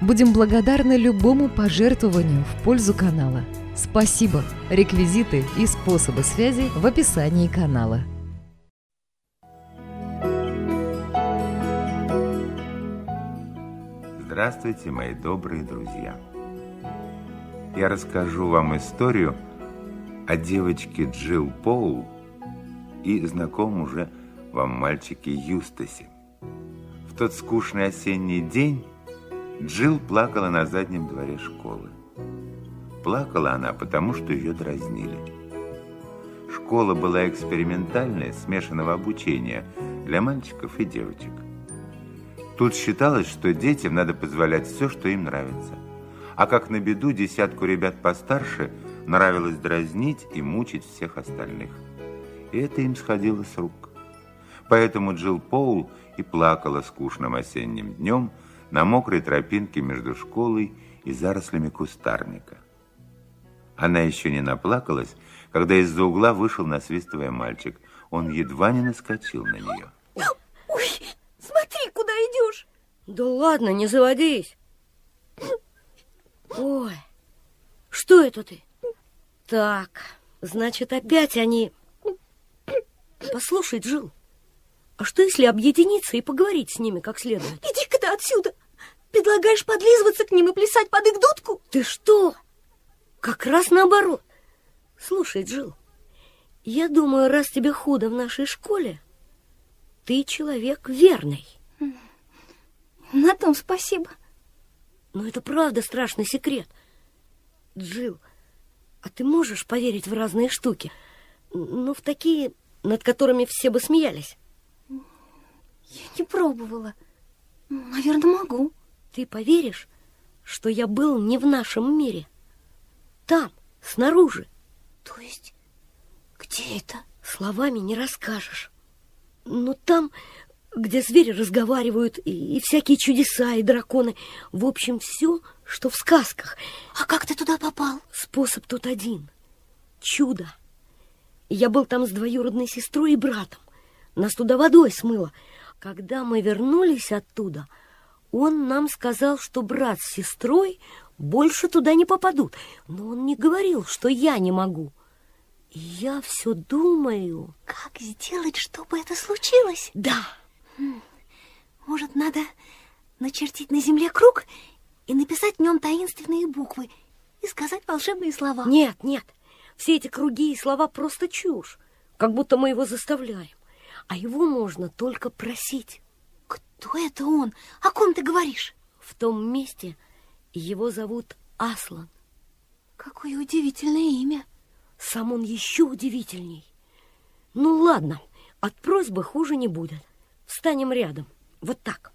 Будем благодарны любому пожертвованию в пользу канала. Спасибо! Реквизиты и способы связи в описании канала. Здравствуйте, мои добрые друзья! Я расскажу вам историю о девочке Джилл Поул и знакомом уже вам мальчике Юстасе. В тот скучный осенний день Джилл плакала на заднем дворе школы. Плакала она, потому что ее дразнили. Школа была экспериментальная, смешанного обучения для мальчиков и девочек. Тут считалось, что детям надо позволять все, что им нравится. А как на беду десятку ребят постарше нравилось дразнить и мучить всех остальных. И это им сходило с рук. Поэтому Джилл Поул и плакала скучным осенним днем, на мокрой тропинке между школой и зарослями кустарника. Она еще не наплакалась, когда из-за угла вышел насвистывая мальчик. Он едва не наскочил на нее. Ой, смотри, куда идешь. Да ладно, не заводись. Ой, что это ты? Так, значит, опять они... Послушай, Джил, а что если объединиться и поговорить с ними как следует? Иди-ка ты отсюда. Предлагаешь подлизываться к ним и плясать под их дудку? Ты что? Как раз наоборот. Слушай, Джил, я думаю, раз тебе худо в нашей школе, ты человек верный. На том спасибо. Но это правда страшный секрет. Джил, а ты можешь поверить в разные штуки? Ну, в такие, над которыми все бы смеялись. Я не пробовала. Наверное, могу. Ты поверишь, что я был не в нашем мире? Там, снаружи. То есть, где это? Словами не расскажешь. Но там, где звери разговаривают, и, и всякие чудеса, и драконы. В общем, все, что в сказках. А как ты туда попал? Способ тут один. Чудо. Я был там с двоюродной сестрой и братом. Нас туда водой смыло. Когда мы вернулись оттуда, он нам сказал, что брат с сестрой больше туда не попадут. Но он не говорил, что я не могу. И я все думаю... Как сделать, чтобы это случилось? Да. Может, надо начертить на земле круг и написать в нем таинственные буквы и сказать волшебные слова? Нет, нет. Все эти круги и слова просто чушь. Как будто мы его заставляем. А его можно только просить. Кто это он? О ком ты говоришь? В том месте его зовут Аслан. Какое удивительное имя. Сам он еще удивительней. Ну ладно, от просьбы хуже не будет. Встанем рядом, вот так.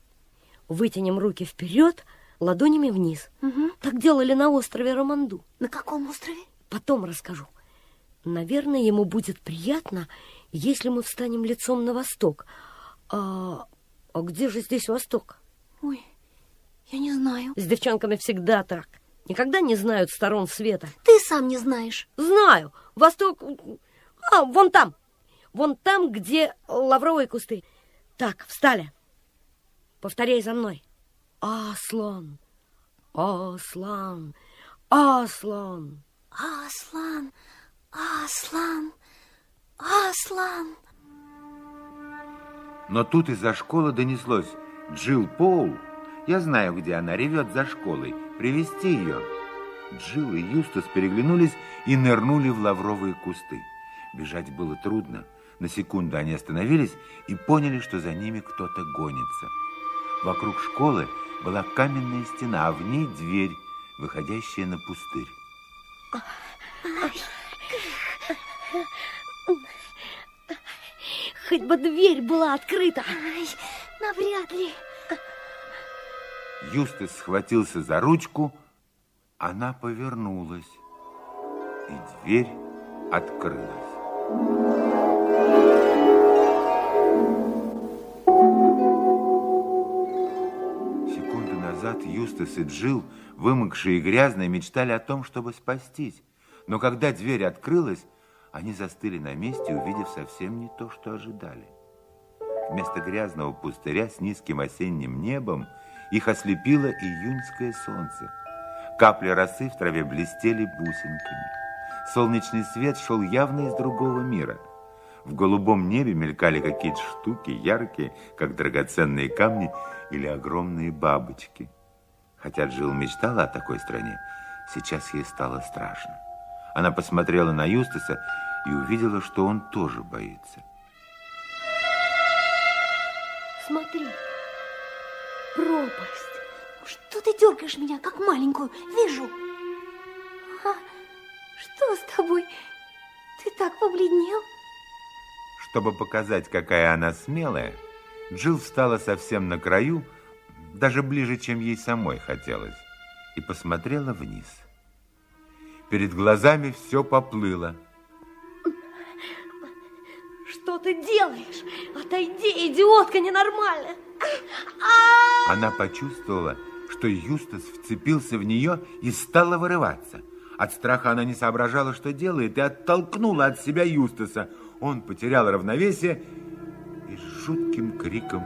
Вытянем руки вперед, ладонями вниз. Угу. Так делали на острове Романду. На каком острове? Потом расскажу. Наверное, ему будет приятно, если мы встанем лицом на восток. А, а где же здесь восток? Ой, я не знаю. С девчонками всегда так. Никогда не знают сторон света. Ты сам не знаешь. Знаю. Восток... А, вон там. Вон там, где лавровые кусты. Так, встали. Повторяй за мной. Аслан. Аслан. Аслан. Аслан. Аслан. Аслан. Но тут из-за школы донеслось Джилл Поул. Я знаю, где она ревет за школой. Привести ее. Джилл и Юстас переглянулись и нырнули в лавровые кусты. Бежать было трудно. На секунду они остановились и поняли, что за ними кто-то гонится. Вокруг школы была каменная стена, а в ней дверь, выходящая на пустырь. Хоть бы дверь была открыта. Ай, навряд ли. Юстас схватился за ручку, Она повернулась, и дверь открылась. Секунду назад Юстас и Джилл, вымокшие и грязные, мечтали о том, чтобы спастись. Но когда дверь открылась, они застыли на месте, увидев совсем не то, что ожидали. Вместо грязного пустыря с низким осенним небом их ослепило июньское солнце. Капли росы в траве блестели бусинками. Солнечный свет шел явно из другого мира. В голубом небе мелькали какие-то штуки, яркие, как драгоценные камни или огромные бабочки. Хотя Джилл мечтала о такой стране, сейчас ей стало страшно. Она посмотрела на Юстаса и увидела, что он тоже боится. Смотри, пропасть. Что ты дергаешь меня, как маленькую? Вижу. А, что с тобой? Ты так побледнел. Чтобы показать, какая она смелая, Джилл встала совсем на краю, даже ближе, чем ей самой хотелось, и посмотрела вниз. Перед глазами все поплыло. Что ты делаешь? Отойди, идиотка ненормальная. Она почувствовала, что Юстас вцепился в нее и стала вырываться. От страха она не соображала, что делает, и оттолкнула от себя Юстаса. Он потерял равновесие и с жутким криком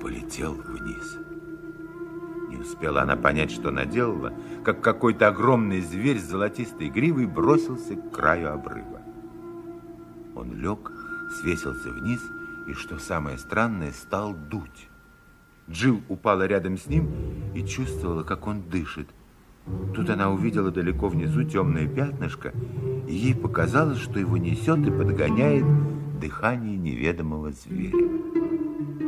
полетел вниз. Успела она понять, что наделала, как какой-то огромный зверь с золотистой гривой бросился к краю обрыва. Он лег, свесился вниз и, что самое странное, стал дуть. Джилл упала рядом с ним и чувствовала, как он дышит. Тут она увидела далеко внизу темное пятнышко, и ей показалось, что его несет и подгоняет дыхание неведомого зверя.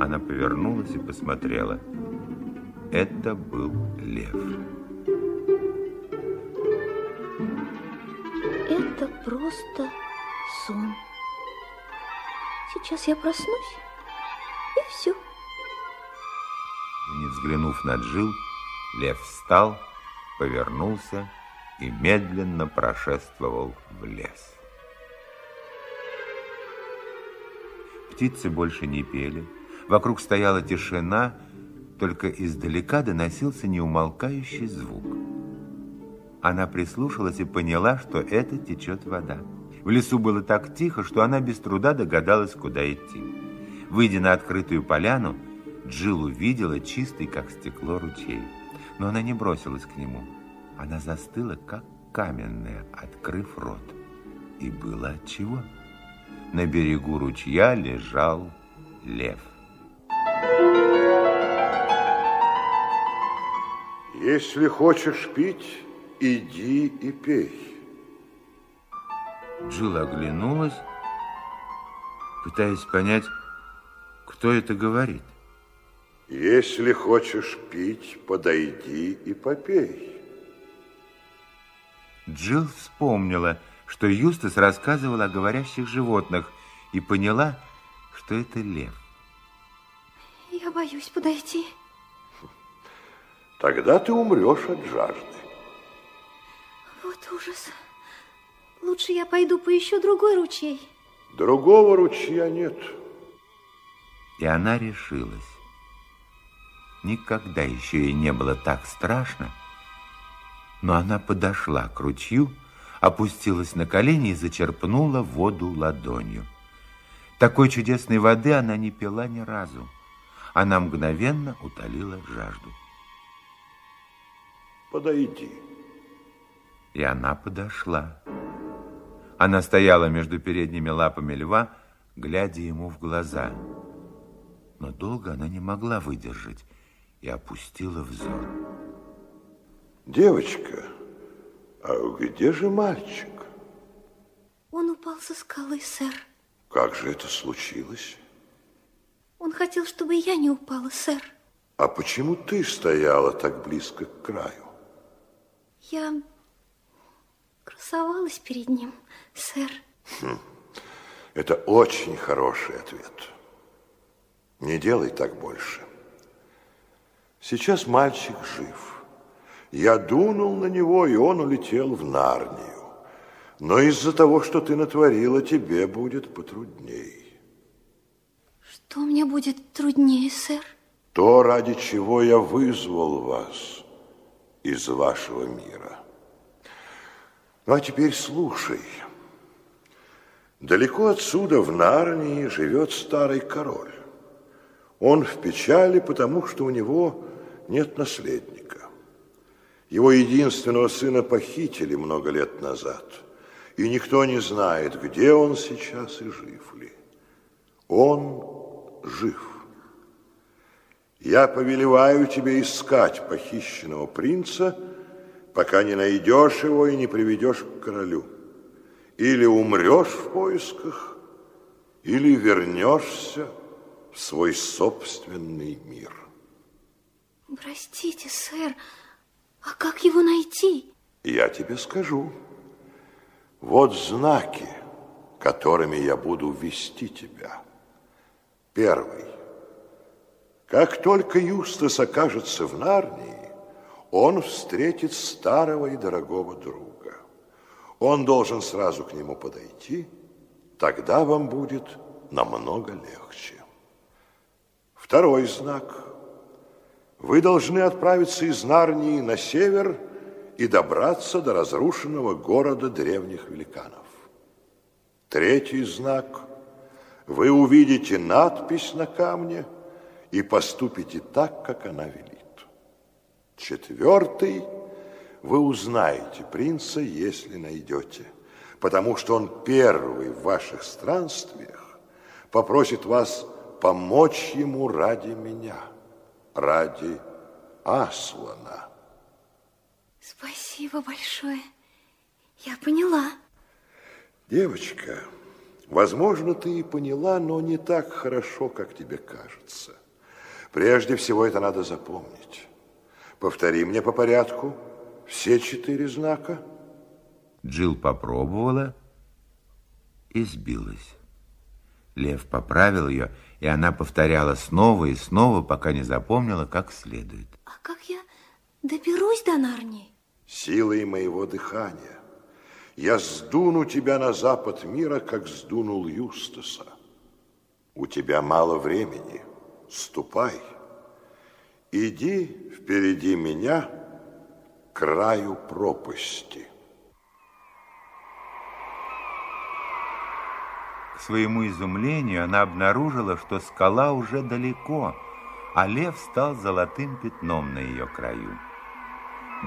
Она повернулась и посмотрела. Это был лев. Это просто сон. Сейчас я проснусь, и все. Не взглянув на Джил, лев встал, повернулся и медленно прошествовал в лес. Птицы больше не пели, вокруг стояла тишина, только издалека доносился неумолкающий звук. Она прислушалась и поняла, что это течет вода. В лесу было так тихо, что она без труда догадалась, куда идти. Выйдя на открытую поляну, Джилл увидела чистый, как стекло, ручей. Но она не бросилась к нему. Она застыла, как каменная, открыв рот. И было отчего. На берегу ручья лежал лев. Если хочешь пить, иди и пей. Джилл оглянулась, пытаясь понять, кто это говорит. Если хочешь пить, подойди и попей. Джилл вспомнила, что Юстас рассказывал о говорящих животных и поняла, что это лев. Я боюсь подойти. Тогда ты умрешь от жажды. Вот ужас. Лучше я пойду поищу другой ручей. Другого ручья нет. И она решилась. Никогда еще ей не было так страшно, но она подошла к ручью, опустилась на колени и зачерпнула воду ладонью. Такой чудесной воды она не пила ни разу. Она мгновенно утолила жажду. Подойди. И она подошла. Она стояла между передними лапами льва, глядя ему в глаза. Но долго она не могла выдержать и опустила взор. Девочка, а где же мальчик? Он упал со скалы, сэр. Как же это случилось? Он хотел, чтобы я не упала, сэр. А почему ты стояла так близко к краю? Я красовалась перед ним, сэр. Хм. Это очень хороший ответ. Не делай так больше. Сейчас мальчик жив. Я дунул на него, и он улетел в Нарнию. Но из-за того, что ты натворила, тебе будет потрудней. Что мне будет труднее, сэр? То, ради чего я вызвал вас из вашего мира. Ну, а теперь слушай. Далеко отсюда, в Нарнии, живет старый король. Он в печали, потому что у него нет наследника. Его единственного сына похитили много лет назад, и никто не знает, где он сейчас и жив ли. Он жив. Я повелеваю тебе искать похищенного принца, пока не найдешь его и не приведешь к королю. Или умрешь в поисках, или вернешься в свой собственный мир. Простите, сэр, а как его найти? Я тебе скажу. Вот знаки, которыми я буду вести тебя. Первый. Как только Юстас окажется в Нарнии, он встретит старого и дорогого друга. Он должен сразу к нему подойти, тогда вам будет намного легче. Второй знак. Вы должны отправиться из Нарнии на север и добраться до разрушенного города древних великанов. Третий знак. Вы увидите надпись на камне и поступите так, как она велит. Четвертый. Вы узнаете принца, если найдете, потому что он первый в ваших странствиях попросит вас помочь ему ради меня, ради Аслана. Спасибо большое. Я поняла. Девочка, возможно, ты и поняла, но не так хорошо, как тебе кажется. Прежде всего, это надо запомнить. Повтори мне по порядку все четыре знака. Джилл попробовала и сбилась. Лев поправил ее, и она повторяла снова и снова, пока не запомнила, как следует. А как я доберусь до Нарнии? Силой моего дыхания. Я сдуну тебя на запад мира, как сдунул Юстаса. У тебя мало времени. Ступай. Иди впереди меня к краю пропасти. К своему изумлению она обнаружила, что скала уже далеко, а лев стал золотым пятном на ее краю.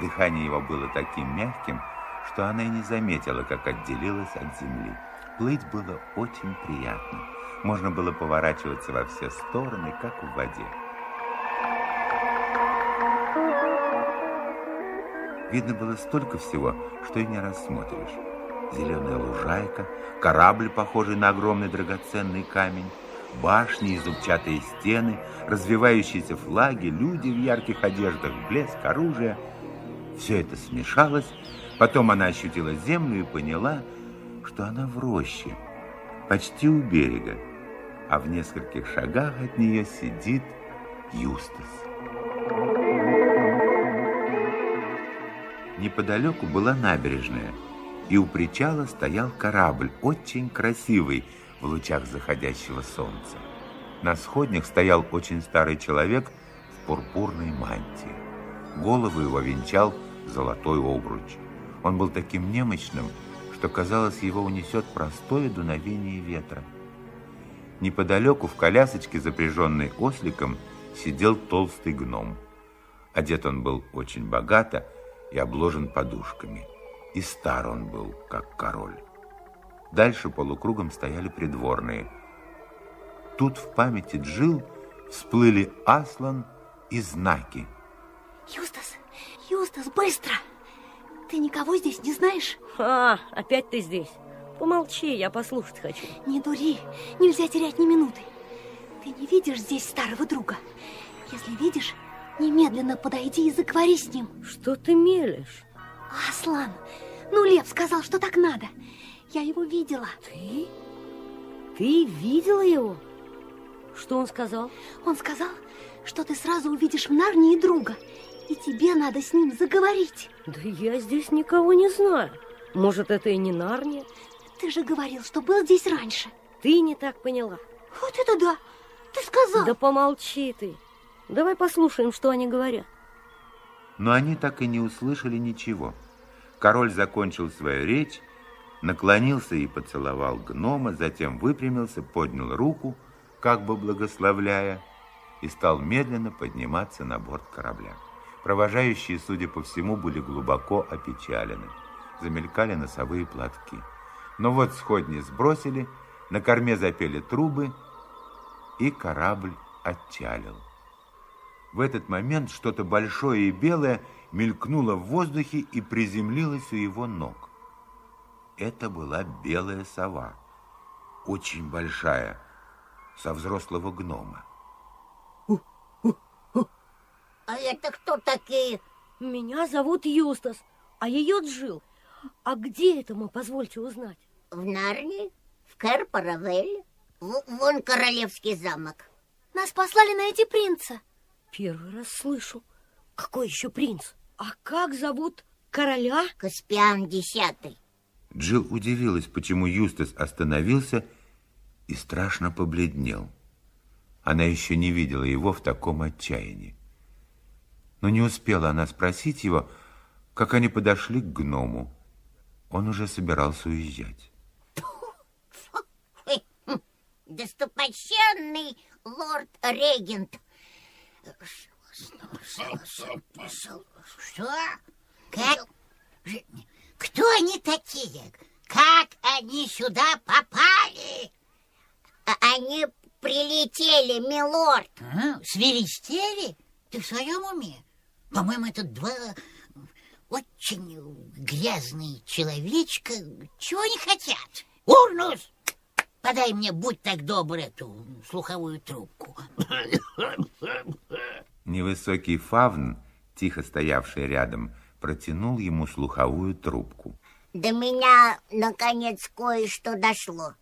Дыхание его было таким мягким, что она и не заметила, как отделилась от земли. Плыть было очень приятно. Можно было поворачиваться во все стороны, как в воде. Видно было столько всего, что и не рассмотришь зеленая лужайка, корабль, похожий на огромный драгоценный камень, башни и зубчатые стены, развивающиеся флаги, люди в ярких одеждах, блеск оружия. Все это смешалось, потом она ощутила землю и поняла, что она в роще, почти у берега, а в нескольких шагах от нее сидит Юстас. Неподалеку была набережная – и у причала стоял корабль, очень красивый, в лучах заходящего солнца. На сходнях стоял очень старый человек в пурпурной мантии. Голову его венчал золотой обруч. Он был таким немощным, что, казалось, его унесет простое дуновение ветра. Неподалеку в колясочке, запряженной осликом, сидел толстый гном. Одет он был очень богато и обложен подушками – и стар он был, как король. Дальше полукругом стояли придворные. Тут в памяти Джил всплыли Аслан и знаки. Юстас, Юстас, быстро! Ты никого здесь не знаешь? А, опять ты здесь. Помолчи, я послушать хочу. Не дури, нельзя терять ни минуты. Ты не видишь здесь старого друга? Если видишь, немедленно подойди и заговори с ним. Что ты мелешь? Аслан, ну, Лев сказал, что так надо. Я его видела. Ты? Ты видела его? Что он сказал? Он сказал, что ты сразу увидишь в Нарнии друга И тебе надо с ним заговорить. Да я здесь никого не знаю. Может, это и не Нарния? Ты же говорил, что был здесь раньше. Ты не так поняла. Вот это да! Ты сказал. Да помолчи ты. Давай послушаем, что они говорят. Но они так и не услышали ничего. Король закончил свою речь, наклонился и поцеловал гнома, затем выпрямился, поднял руку, как бы благословляя, и стал медленно подниматься на борт корабля. Провожающие, судя по всему, были глубоко опечалены. Замелькали носовые платки. Но вот сходни сбросили, на корме запели трубы, и корабль отчалил. В этот момент что-то большое и белое мелькнуло в воздухе и приземлилось у его ног. Это была белая сова, очень большая, со взрослого гнома. А это кто такие? Меня зовут Юстас, а ее Джил. А где это мы, позвольте узнать? В Нарнии? В Кэр-Паравелле? Вон королевский замок. Нас послали на эти принца. Первый раз слышу. Какой еще принц? А как зовут короля? Каспиан Десятый. Джилл удивилась, почему Юстас остановился и страшно побледнел. Она еще не видела его в таком отчаянии. Но не успела она спросить его, как они подошли к гному. Он уже собирался уезжать. Достопочтенный лорд-регент. Что? Как? Кто они такие? Как они сюда попали? А они прилетели, милорд. А, свиристели? Ты в своем уме? По-моему, это два очень грязные человечка. Чего они хотят? Урнус! Подай мне, будь так добр, эту слуховую трубку. Невысокий фавн, тихо стоявший рядом, протянул ему слуховую трубку. До меня, наконец, кое-что дошло.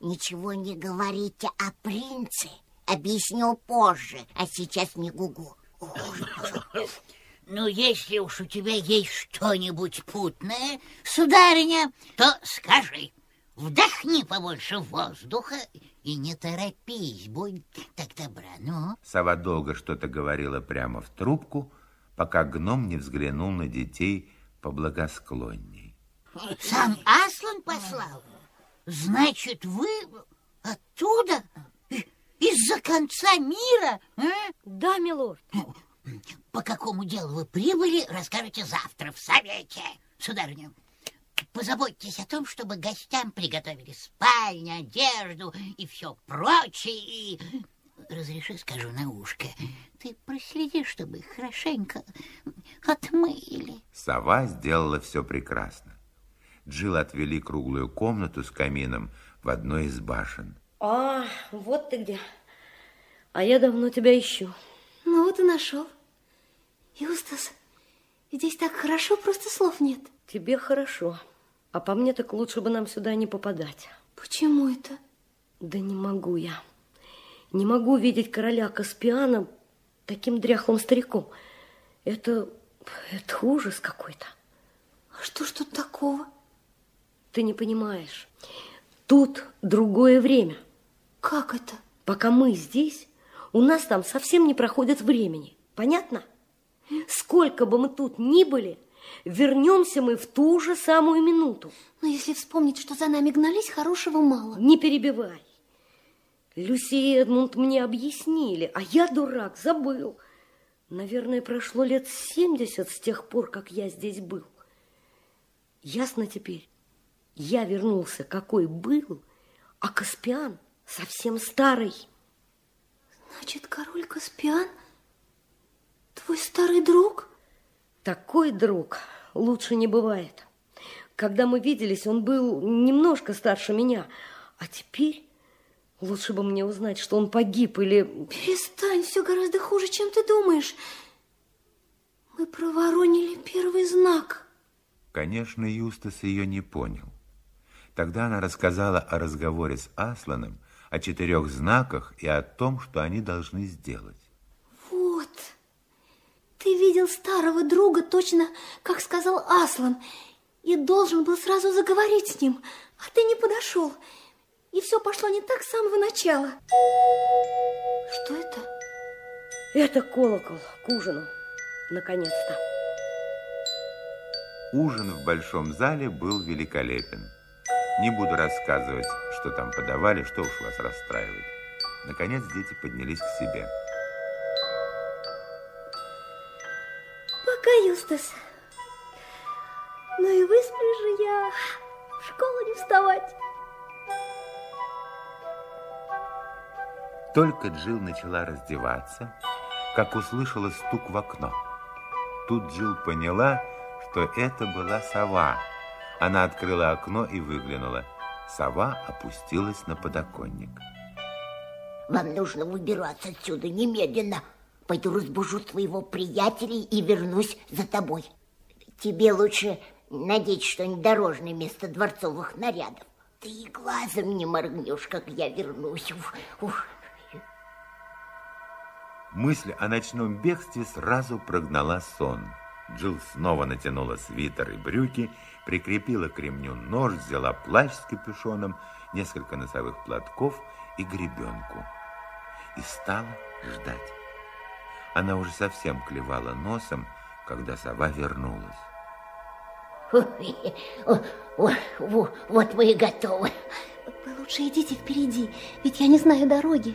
Ничего не говорите о принце. Объясню позже, а сейчас не гугу. Ну, если уж у тебя есть что-нибудь путное, сударыня, то скажи. Вдохни побольше воздуха и не торопись, будь так добра, ну. Сова долго что-то говорила прямо в трубку, пока гном не взглянул на детей поблагосклонней. Сам Аслан послал? Значит, вы оттуда? Из-за конца мира? А? Да, милорд. По какому делу вы прибыли, расскажете завтра в совете, сударыня. Позаботьтесь о том, чтобы гостям приготовили спальню, одежду и все прочее. И разреши, скажу на ушко, ты проследи, чтобы их хорошенько отмыли. Сова сделала все прекрасно. Джилл отвели круглую комнату с камином в одной из башен. А, вот ты где. А я давно тебя ищу. Ну вот и нашел. Юстас, здесь так хорошо, просто слов нет. Тебе хорошо. А по мне так лучше бы нам сюда не попадать. Почему это? Да не могу я. Не могу видеть короля Каспиана таким дряхлым стариком. Это... это ужас какой-то. А что ж тут такого? Ты не понимаешь. Тут другое время. Как это? Пока мы здесь, у нас там совсем не проходит времени. Понятно? Сколько бы мы тут ни были, вернемся мы в ту же самую минуту. Но если вспомнить, что за нами гнались, хорошего мало. Не перебивай. Люси и Эдмунд мне объяснили, а я, дурак, забыл. Наверное, прошло лет семьдесят с тех пор, как я здесь был. Ясно теперь? Я вернулся, какой был, а Каспиан совсем старый. Значит, король Каспиан твой старый друг? Такой друг лучше не бывает. Когда мы виделись, он был немножко старше меня, а теперь лучше бы мне узнать, что он погиб или... Перестань, все гораздо хуже, чем ты думаешь. Мы проворонили первый знак. Конечно, Юстас ее не понял. Тогда она рассказала о разговоре с Асланом, о четырех знаках и о том, что они должны сделать. Вот. Ты видел старого друга точно, как сказал Аслан, и должен был сразу заговорить с ним, а ты не подошел. И все пошло не так с самого начала. Что это? Это колокол к ужину, наконец-то. Ужин в большом зале был великолепен. Не буду рассказывать, что там подавали, что уж вас расстраивает. Наконец дети поднялись к себе. Пока, Юстас. Ну и высплюсь же я. В школу не вставать. Только Джилл начала раздеваться, как услышала стук в окно. Тут Джилл поняла, что это была сова. Она открыла окно и выглянула. Сова опустилась на подоконник. Вам нужно выбираться отсюда немедленно. Пойду разбужу своего приятеля и вернусь за тобой. Тебе лучше надеть что-нибудь дорожное вместо дворцовых нарядов. Ты и глазом не моргнешь, как я вернусь. Ух, ух. Мысль о ночном бегстве сразу прогнала сон. Джилл снова натянула свитер и брюки, прикрепила к ремню нож, взяла плащ с капюшоном, несколько носовых платков и гребенку. И стала ждать. Она уже совсем клевала носом, когда сова вернулась. Вот мы и готовы. Вы лучше идите впереди, ведь я не знаю дороги.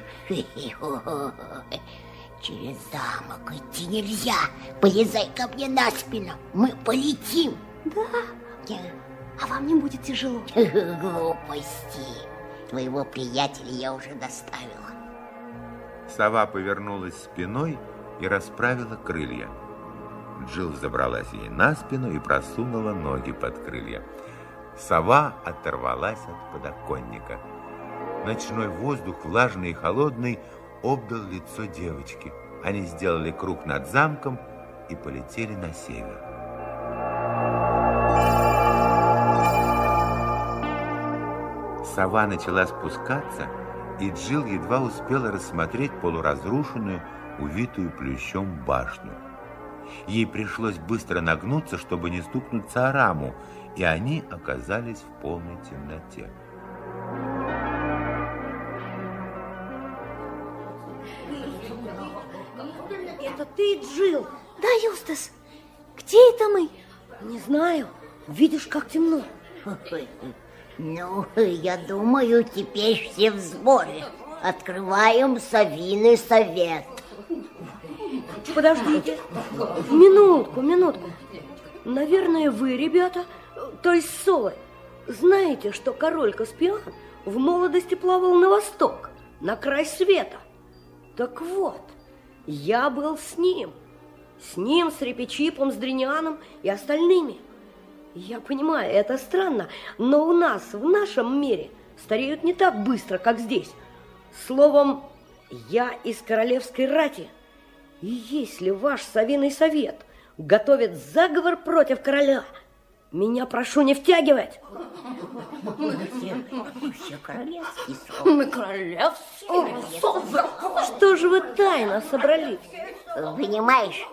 Через замок идти нельзя. Полезай ко мне на спину. Мы полетим. Да, а вам не будет тяжело. Глупости. Твоего приятеля я уже доставила. Сова повернулась спиной и расправила крылья. Джилл забралась ей на спину и просунула ноги под крылья. Сова оторвалась от подоконника. Ночной воздух, влажный и холодный, обдал лицо девочки. Они сделали круг над замком и полетели на север. Сова начала спускаться, и Джилл едва успела рассмотреть полуразрушенную, увитую плющом башню. Ей пришлось быстро нагнуться, чтобы не стукнуться о раму, и они оказались в полной темноте. Это ты, Джил? Да, Юстас, где это мы? Не знаю. Видишь, как темно. Ну, я думаю, теперь все в сборе. Открываем совиный совет. Подождите. Минутку, минутку. Наверное, вы, ребята, то есть совы, знаете, что король Каспиан в молодости плавал на восток, на край света. Так вот, я был с ним. С ним, с Репечипом, с Дринианом и остальными. Я понимаю, это странно, но у нас, в нашем мире, стареют не так быстро, как здесь. Словом, я из королевской рати. И если ваш совиный совет готовит заговор против короля, меня прошу не втягивать. Все королевские Мы королевские совы. Что же вы тайно собрались? Понимаешь,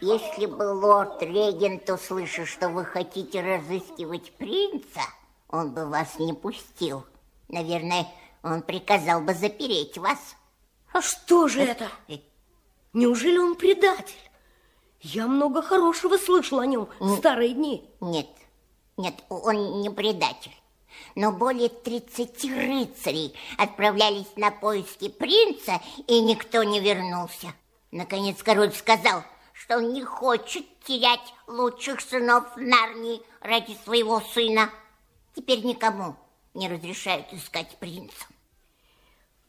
если бы лорд-регент услышал, что вы хотите разыскивать принца, он бы вас не пустил. Наверное, он приказал бы запереть вас. А что же это? Неужели он предатель? Я много хорошего слышал о нем в старые дни. Нет, нет, он не предатель. Но более 30 рыцарей отправлялись на поиски принца, и никто не вернулся. Наконец король сказал, что он не хочет терять лучших сынов Нарнии ради своего сына. Теперь никому не разрешают искать принца.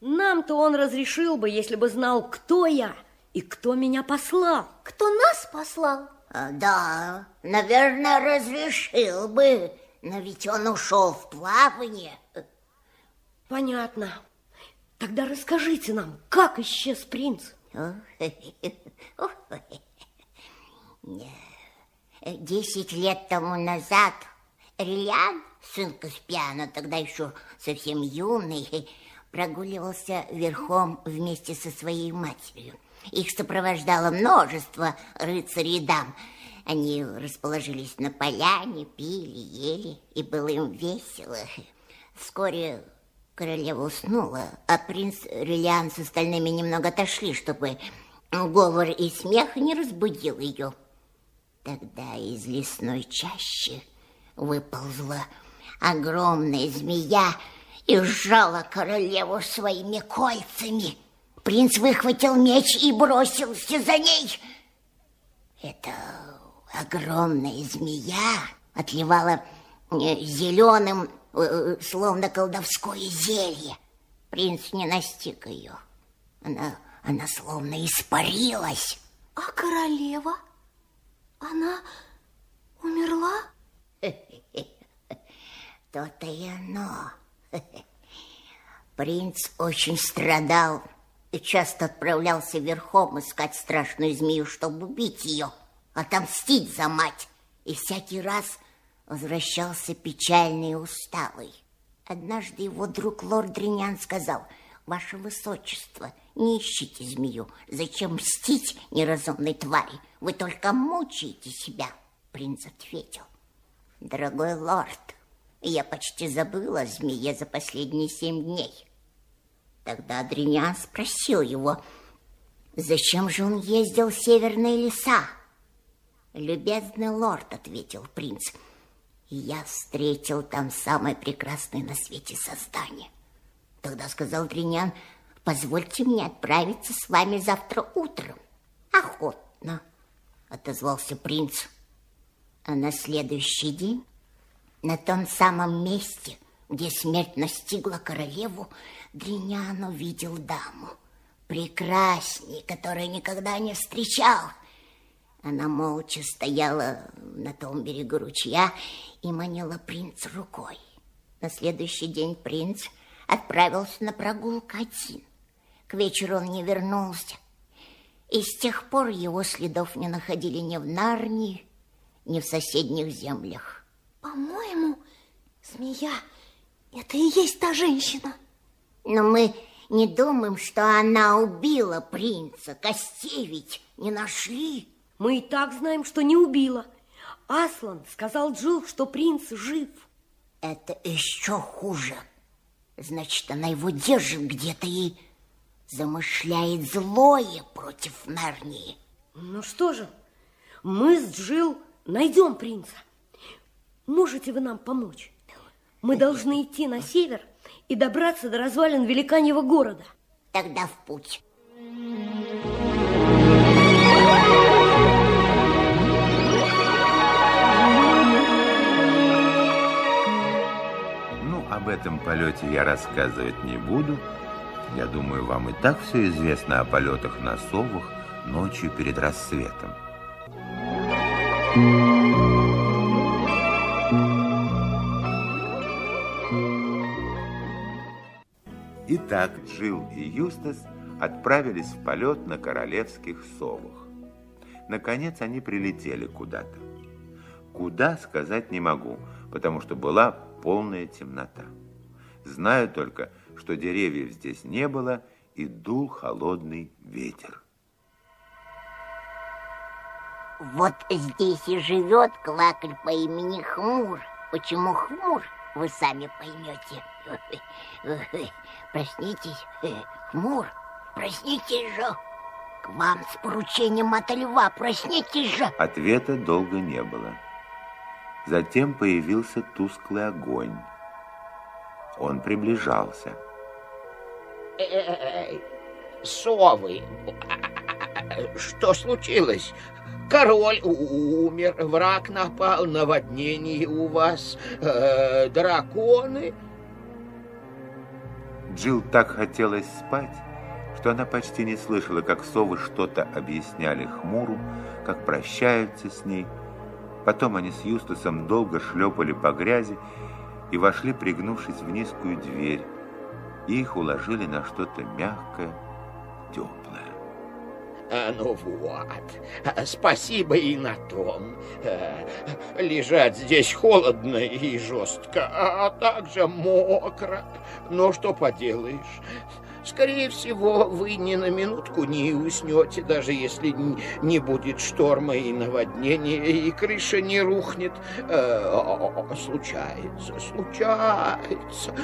Нам-то он разрешил бы, если бы знал, кто я и кто меня послал. Кто нас послал? А, Да, наверное, разрешил бы, но ведь он ушел в плавание. Понятно. Тогда расскажите нам, как исчез принц? Десять лет тому назад Рильян, сын Каспиана, тогда еще совсем юный, прогуливался верхом вместе со своей матерью. Их сопровождало множество рыцарей и дам. Они расположились на поляне, пили, ели, и было им весело. Вскоре королева уснула, а принц Релиан с остальными немного отошли, чтобы говор и смех не разбудил ее. Тогда из лесной чащи выползла огромная змея и сжала королеву своими кольцами. Принц выхватил меч и бросился за ней. Это огромная змея отливала э, зеленым, э, э, словно колдовское зелье. Принц не настиг ее. Она, она словно испарилась. А королева? Она умерла? То-то и оно. Принц очень страдал и часто отправлялся верхом искать страшную змею, чтобы убить ее, отомстить за мать. И всякий раз возвращался печальный и усталый. Однажды его друг лорд Дринян сказал, «Ваше Высочество, не ищите змею. Зачем мстить неразумной твари? Вы только мучаете себя». Принц ответил, «Дорогой лорд, я почти забыла о змее за последние семь дней». Тогда Адриниан спросил его, зачем же он ездил в северные леса? «Любезный лорд», — ответил принц, — «я встретил там самое прекрасное на свете создание». Тогда сказал Адриниан, «Позвольте мне отправиться с вами завтра утром». «Охотно», — отозвался принц. А на следующий день на том самом месте, где смерть настигла королеву, Дринян увидел даму, прекрасней, которую никогда не встречал. Она молча стояла на том берегу ручья и манила принца рукой. На следующий день принц отправился на прогулку один. К вечеру он не вернулся. И с тех пор его следов не находили ни в Нарнии, ни в соседних землях. По-моему, змея – это и есть та женщина. Но мы не думаем, что она убила принца. Костей ведь не нашли. Мы и так знаем, что не убила. Аслан сказал Джилл, что принц жив. Это еще хуже. Значит, она его держит где-то и замышляет злое против Нарнии. Ну что же, мы с Джилл найдем принца. Можете вы нам помочь? Мы должны идти на север и добраться до развалин великаньего города. Тогда в путь. Ну, об этом полете я рассказывать не буду. Я думаю, вам и так все известно о полетах на совах ночью перед рассветом. Итак, Джилл и Юстас отправились в полет на королевских совах. Наконец они прилетели куда-то. Куда, сказать не могу, потому что была полная темнота. Знаю только, что деревьев здесь не было, и дул холодный ветер. Вот здесь и живет квакль по имени Хмур. Почему Хмур, вы сами поймете. Проснитесь, Хмур, проснитесь же. К вам с поручением от льва, проснитесь же. Ответа долго не было. Затем появился тусклый огонь. Он приближался. Совы, что случилось? Король умер, враг напал, наводнение у вас, э, драконы. Джилл так хотелось спать, что она почти не слышала, как совы что-то объясняли Хмуру, как прощаются с ней. Потом они с Юстасом долго шлепали по грязи и вошли, пригнувшись в низкую дверь. И их уложили на что-то мягкое, теплое. А, ну вот, спасибо и на том. Э, лежать здесь холодно и жестко, а также мокро. Но что поделаешь, скорее всего, вы ни на минутку не уснете, даже если не будет шторма и наводнения, и крыша не рухнет. Случается, случается.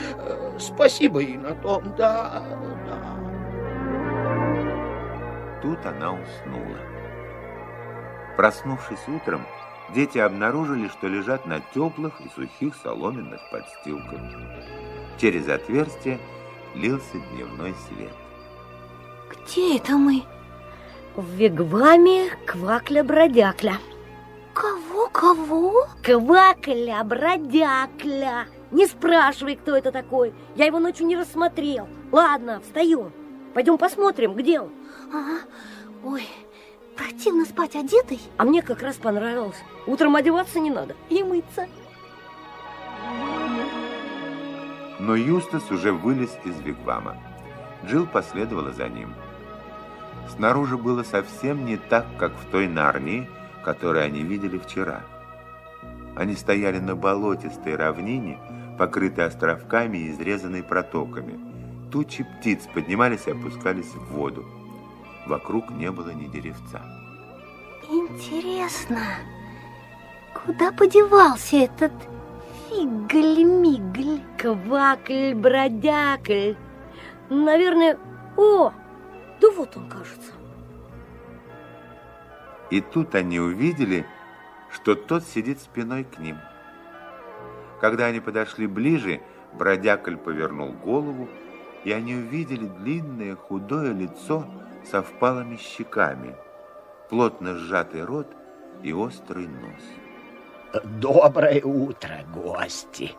Спасибо и на том, да, да. Тут она уснула. Проснувшись утром, дети обнаружили, что лежат на теплых и сухих соломенных подстилках. Через отверстие лился дневной свет. Где это мы? В вигваме Квакля-Бродякля. Кого-кого? Квакля-Бродякля. Не спрашивай, кто это такой. Я его ночью не рассмотрел. Ладно, встаю. Пойдем посмотрим, где он. Ага. Ой, противно спать одетой. А мне как раз понравилось. Утром одеваться не надо и мыться. Но Юстас уже вылез из вигвама. Джилл последовала за ним. Снаружи было совсем не так, как в той Нарнии, которую они видели вчера. Они стояли на болотистой равнине, покрытой островками и изрезанной протоками. Тучи птиц поднимались и опускались в воду. Вокруг не было ни деревца. Интересно, куда подевался этот фигль-мигль? Квакль-бродякль. Наверное... О, да вот он, кажется. И тут они увидели, что тот сидит спиной к ним. Когда они подошли ближе, бродякль повернул голову, и они увидели длинное худое лицо со впалыми щеками, плотно сжатый рот и острый нос. Доброе утро, гости!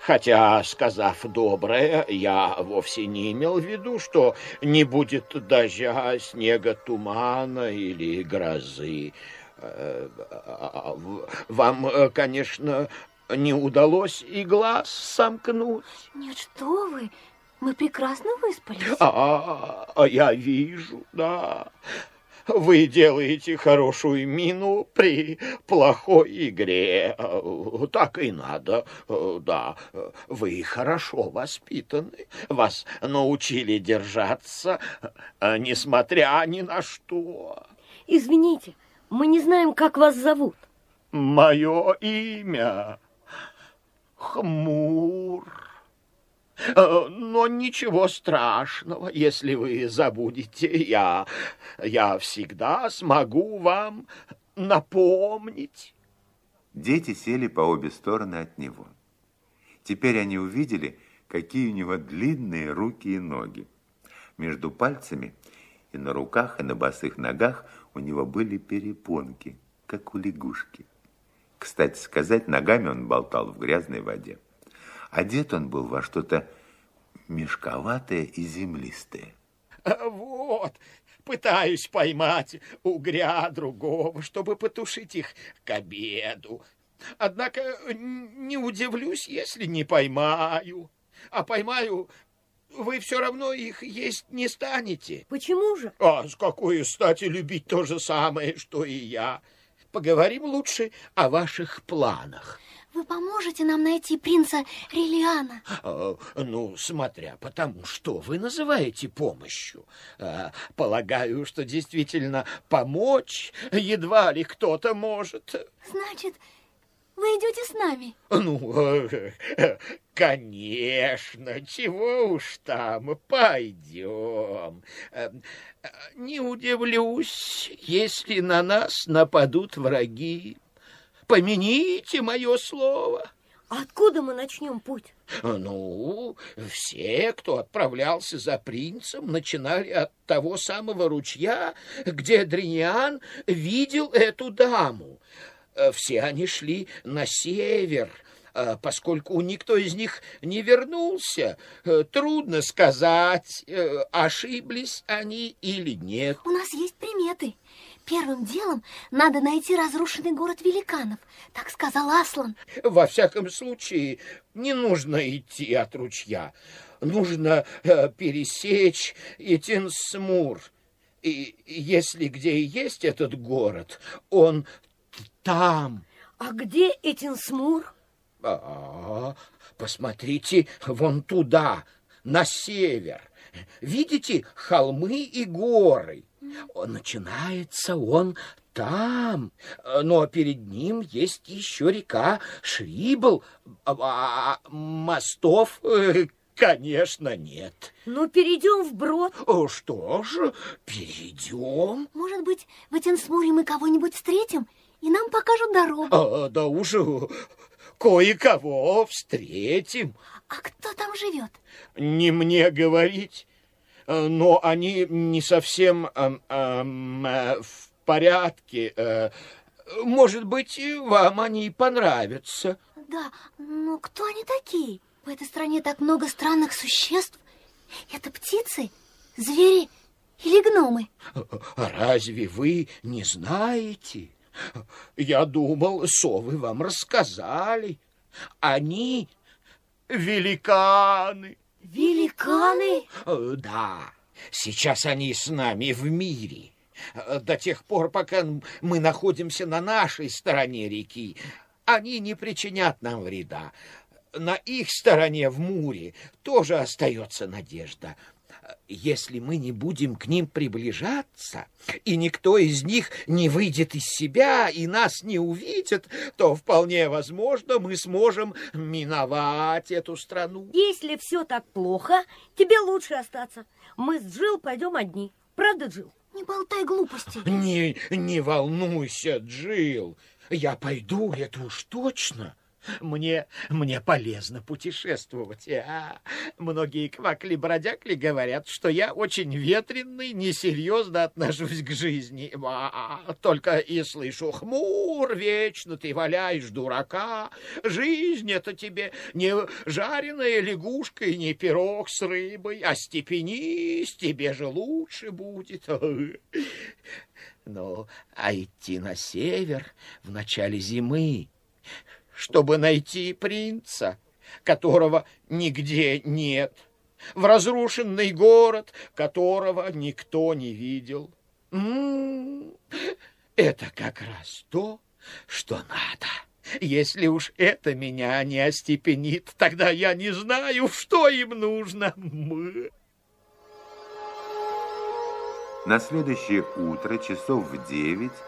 Хотя, сказав «доброе», я вовсе не имел в виду, что не будет дождя, снега, тумана или грозы. Э, вам, конечно, не удалось и глаз сомкнуть. Нет, что вы, мы прекрасно выспались. А, а я вижу, да. Вы делаете хорошую мину при плохой игре. Так и надо, да. Вы хорошо воспитаны. Вас научили держаться, несмотря ни на что. Извините, мы не знаем, как вас зовут. Мое имя Хмур. Э, но ничего страшного, если вы забудете. Я, я всегда смогу вам напомнить. Дети сели по обе стороны от него. Теперь они увидели, какие у него длинные руки и ноги. Между пальцами и на руках, и на босых ногах у него были перепонки, как у лягушки. Кстати сказать, ногами он болтал в грязной воде. Одет он был во что-то мешковатое и землистое. Вот, пытаюсь поймать угря другого, чтобы потушить их к обеду. Однако не удивлюсь, если не поймаю. А поймаю, вы все равно их есть не станете. Почему же? А с какой стати любить то же самое, что и я? Поговорим лучше о ваших планах. Вы поможете нам найти принца Релиана? А, ну, смотря по тому, что вы называете помощью. А, полагаю, что действительно помочь едва ли кто-то может. Значит, вы идете с нами? Ну, конечно, чего уж там, пойдем. Не удивлюсь, если на нас нападут враги. Помяните мое слово. Откуда мы начнем путь? Ну, все, кто отправлялся за принцем, начинали от того самого ручья, где Дриниан видел эту даму. Все они шли на север, а поскольку никто из них не вернулся, трудно сказать, ошиблись они или нет. У нас есть приметы. Первым делом надо найти разрушенный город великанов, так сказал Аслан. Во всяком случае, не нужно идти от ручья. Нужно э, пересечь Итинсмур. И если где и есть этот город, он там. А где Этинсмур? А, посмотрите вон туда, на север. Видите холмы и горы? Начинается он там, но перед ним есть еще река Шрибл, а, а мостов, э, конечно, нет. Ну, перейдем вброд. Что ж, перейдем. Может быть, в Этинсмуре мы кого-нибудь встретим, и нам покажут дорогу. А, да уж кое-кого встретим. А кто там живет? Не мне говорить, но они не совсем э, э, в порядке. Э, может быть, вам они понравятся. Да, но кто они такие? В этой стране так много странных существ. Это птицы, звери или гномы? Разве вы не знаете? Я думал, совы вам рассказали. Они великаны. Великаны? Да, сейчас они с нами в мире. До тех пор, пока мы находимся на нашей стороне реки, они не причинят нам вреда. На их стороне в Муре тоже остается надежда — если мы не будем к ним приближаться, и никто из них не выйдет из себя и нас не увидит, то вполне возможно мы сможем миновать эту страну. Если все так плохо, тебе лучше остаться. Мы с Джил пойдем одни. Правда, Джил? Не болтай глупости. Не, не волнуйся, Джил. Я пойду, это уж точно. Мне, мне полезно путешествовать. А, многие квакли-бродякли говорят, что я очень ветренный, несерьезно отношусь к жизни. А, только и слышу хмур, вечно ты валяешь дурака. Жизнь это тебе не жареная лягушка и не пирог с рыбой, а степенись, тебе же лучше будет. Ну, а идти на север в начале зимы чтобы найти принца, которого нигде нет, в разрушенный город, которого никто не видел. М -м -м, это как раз то, что надо. Если уж это меня не остепенит, тогда я не знаю, что им нужно. На следующее утро, часов в девять,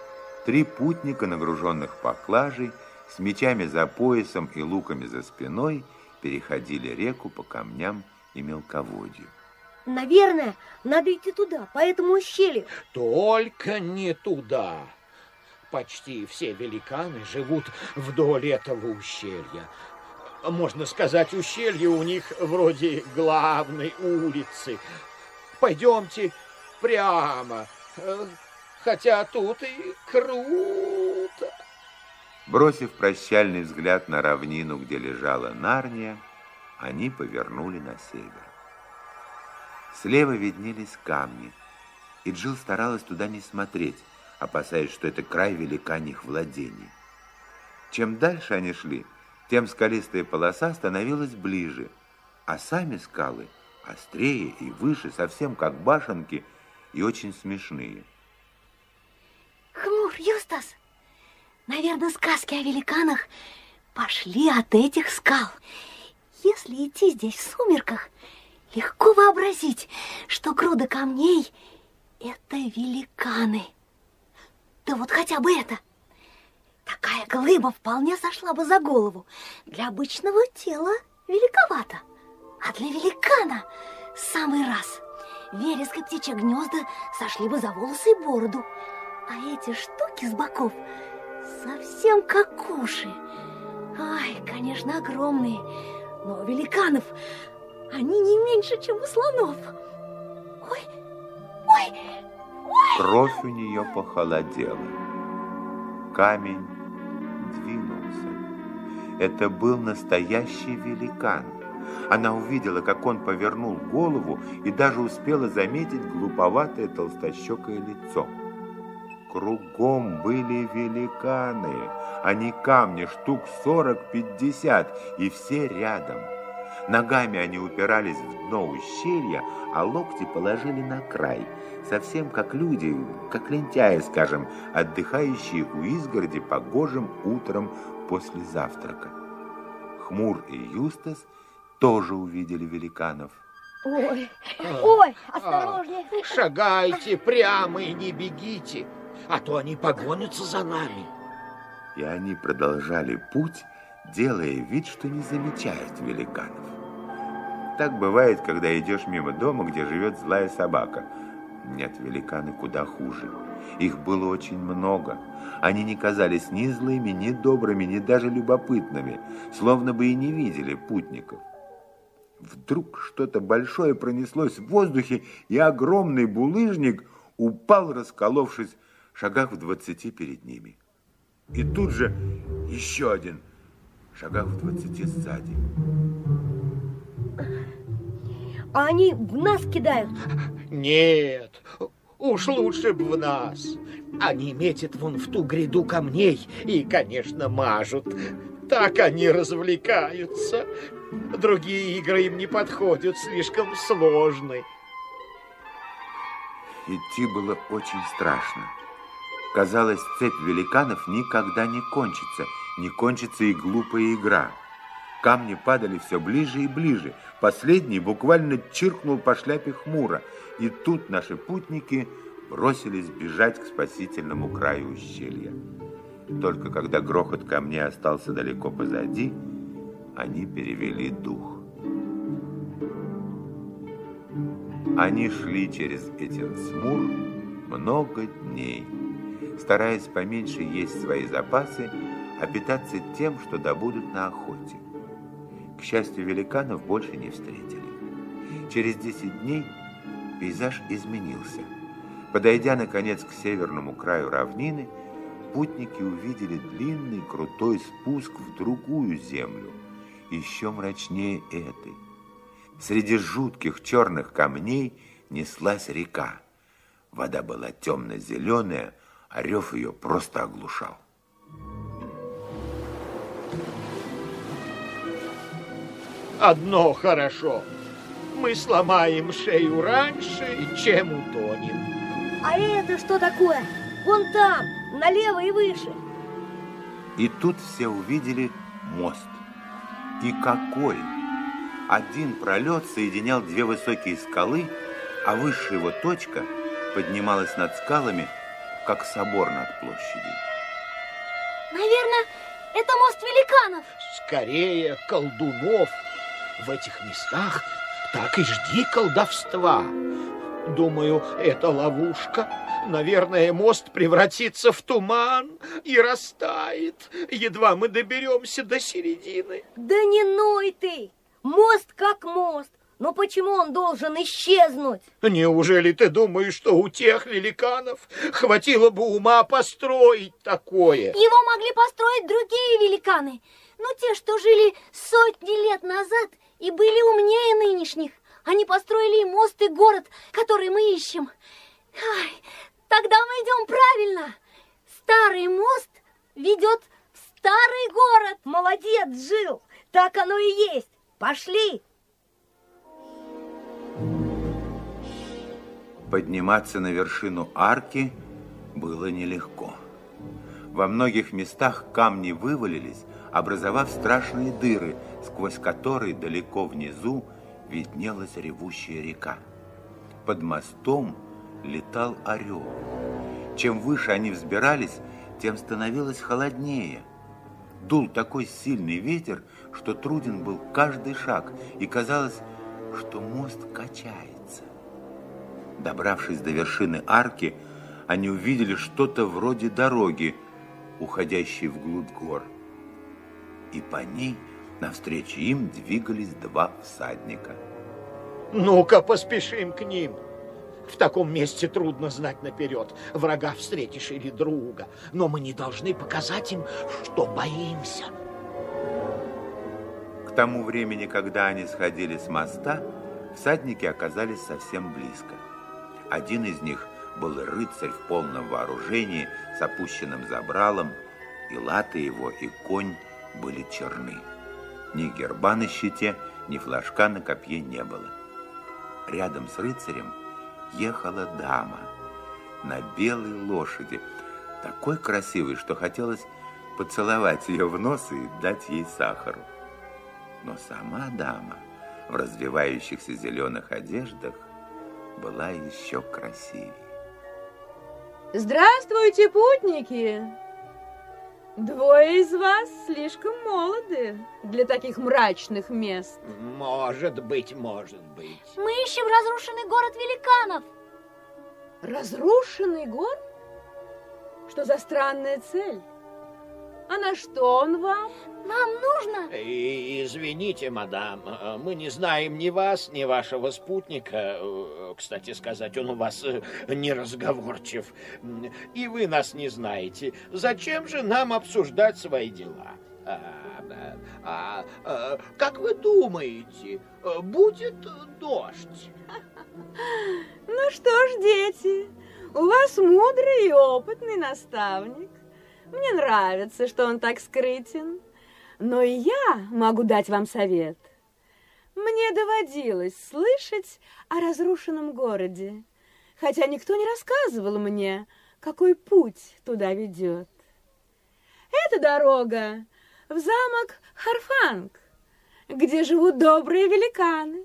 три путника, нагруженных поклажей, с мечами за поясом и луками за спиной переходили реку по камням и мелководью. Наверное, надо идти туда, по этому ущелью. Только не туда. Почти все великаны живут вдоль этого ущелья. Можно сказать, ущелье у них вроде главной улицы. Пойдемте прямо, хотя тут и круто. Бросив прощальный взгляд на равнину, где лежала Нарния, они повернули на север. Слева виднелись камни, и Джилл старалась туда не смотреть, опасаясь, что это край великаньих владений. Чем дальше они шли, тем скалистая полоса становилась ближе, а сами скалы острее и выше, совсем как башенки, и очень смешные. Хмур, Юстас! Наверное, сказки о великанах пошли от этих скал. Если идти здесь в сумерках, легко вообразить, что груда камней — это великаны. Да вот хотя бы это. Такая глыба вполне сошла бы за голову. Для обычного тела великовато, а для великана самый раз. Вереск и птичьи гнезда сошли бы за волосы и бороду, а эти штуки с боков — совсем как уши. Ай, конечно, огромные, но великанов они не меньше, чем у слонов. Ой, ой, ой! Кровь у нее похолодела. Камень двинулся. Это был настоящий великан. Она увидела, как он повернул голову и даже успела заметить глуповатое толстощекое лицо. Кругом были великаны, а не камни, штук сорок-пятьдесят, и все рядом. Ногами они упирались в дно ущелья, а локти положили на край, совсем как люди, как лентяи, скажем, отдыхающие у изгороди погожим утром после завтрака. Хмур и Юстас тоже увидели великанов. Ой, ой, осторожнее. Шагайте прямо и не бегите, а то они погонятся за нами. И они продолжали путь, делая вид, что не замечают великанов. Так бывает, когда идешь мимо дома, где живет злая собака. Нет, великаны куда хуже. Их было очень много. Они не казались ни злыми, ни добрыми, ни даже любопытными, словно бы и не видели путников. Вдруг что-то большое пронеслось в воздухе, и огромный булыжник упал, расколовшись шагах в двадцати перед ними. И тут же еще один, шагах в двадцати сзади. А они в нас кидают. Нет, уж лучше бы в нас. Они метят вон в ту гряду камней и, конечно, мажут. Так они развлекаются. Другие игры им не подходят, слишком сложны. Идти было очень страшно. Казалось, цепь великанов никогда не кончится, не кончится и глупая игра. Камни падали все ближе и ближе. Последний буквально чиркнул по шляпе хмуро. И тут наши путники бросились бежать к спасительному краю ущелья. Только когда грохот камней остался далеко позади, они перевели дух. Они шли через Этенсмур много дней, стараясь поменьше есть свои запасы, а питаться тем, что добудут на охоте. К счастью, великанов больше не встретили. Через 10 дней пейзаж изменился. Подойдя, наконец, к северному краю равнины, путники увидели длинный крутой спуск в другую землю, еще мрачнее этой. Среди жутких черных камней неслась река. Вода была темно-зеленая, а рев ее просто оглушал. Одно хорошо. Мы сломаем шею раньше, чем утонем. А это что такое? Вон там, налево и выше. И тут все увидели мост. И какой! Один пролет соединял две высокие скалы, а высшая его точка поднималась над скалами, как собор над площадью. Наверное, это мост великанов. Скорее, колдунов. В этих местах так и жди колдовства. Думаю, это ловушка. Наверное, мост превратится в туман и растает. Едва мы доберемся до середины. Да не ной ты! Мост как мост. Но почему он должен исчезнуть? Неужели ты думаешь, что у тех великанов хватило бы ума построить такое? Его могли построить другие великаны. Ну, те, что жили сотни лет назад и были умнее нынешних. Они построили и мост, и город, который мы ищем. Ай, тогда мы идем правильно. Старый мост ведет в старый город. Молодец, Джил. Так оно и есть. Пошли. Подниматься на вершину арки было нелегко. Во многих местах камни вывалились, образовав страшные дыры, сквозь которые далеко внизу виднелась ревущая река. Под мостом летал орел. Чем выше они взбирались, тем становилось холоднее. Дул такой сильный ветер, что труден был каждый шаг, и казалось, что мост качается. Добравшись до вершины арки, они увидели что-то вроде дороги, уходящей вглубь гор. И по ней навстречу им двигались два всадника. Ну-ка, поспешим к ним. В таком месте трудно знать наперед, врага встретишь или друга. Но мы не должны показать им, что боимся. К тому времени, когда они сходили с моста, всадники оказались совсем близко. Один из них был рыцарь в полном вооружении с опущенным забралом, и латы его, и конь были черны. Ни герба на щите, ни флажка на копье не было. Рядом с рыцарем ехала дама на белой лошади, такой красивой, что хотелось поцеловать ее в нос и дать ей сахару. Но сама дама в развивающихся зеленых одеждах была еще красивее. Здравствуйте, путники! Двое из вас слишком молоды для таких мрачных мест. Может быть, может быть. Мы ищем разрушенный город великанов. Разрушенный город? Что за странная цель? А на что он вам? Нам нужно... И, извините, мадам, мы не знаем ни вас, ни вашего спутника. Кстати сказать, он у вас э, неразговорчив. И вы нас не знаете. Зачем же нам обсуждать свои дела? А, а, а, как вы думаете, будет дождь? Ну что ж, дети, у вас мудрый и опытный наставник. Мне нравится, что он так скрытен. Но и я могу дать вам совет. Мне доводилось слышать о разрушенном городе, хотя никто не рассказывал мне, какой путь туда ведет. Эта дорога в замок Харфанг, где живут добрые великаны.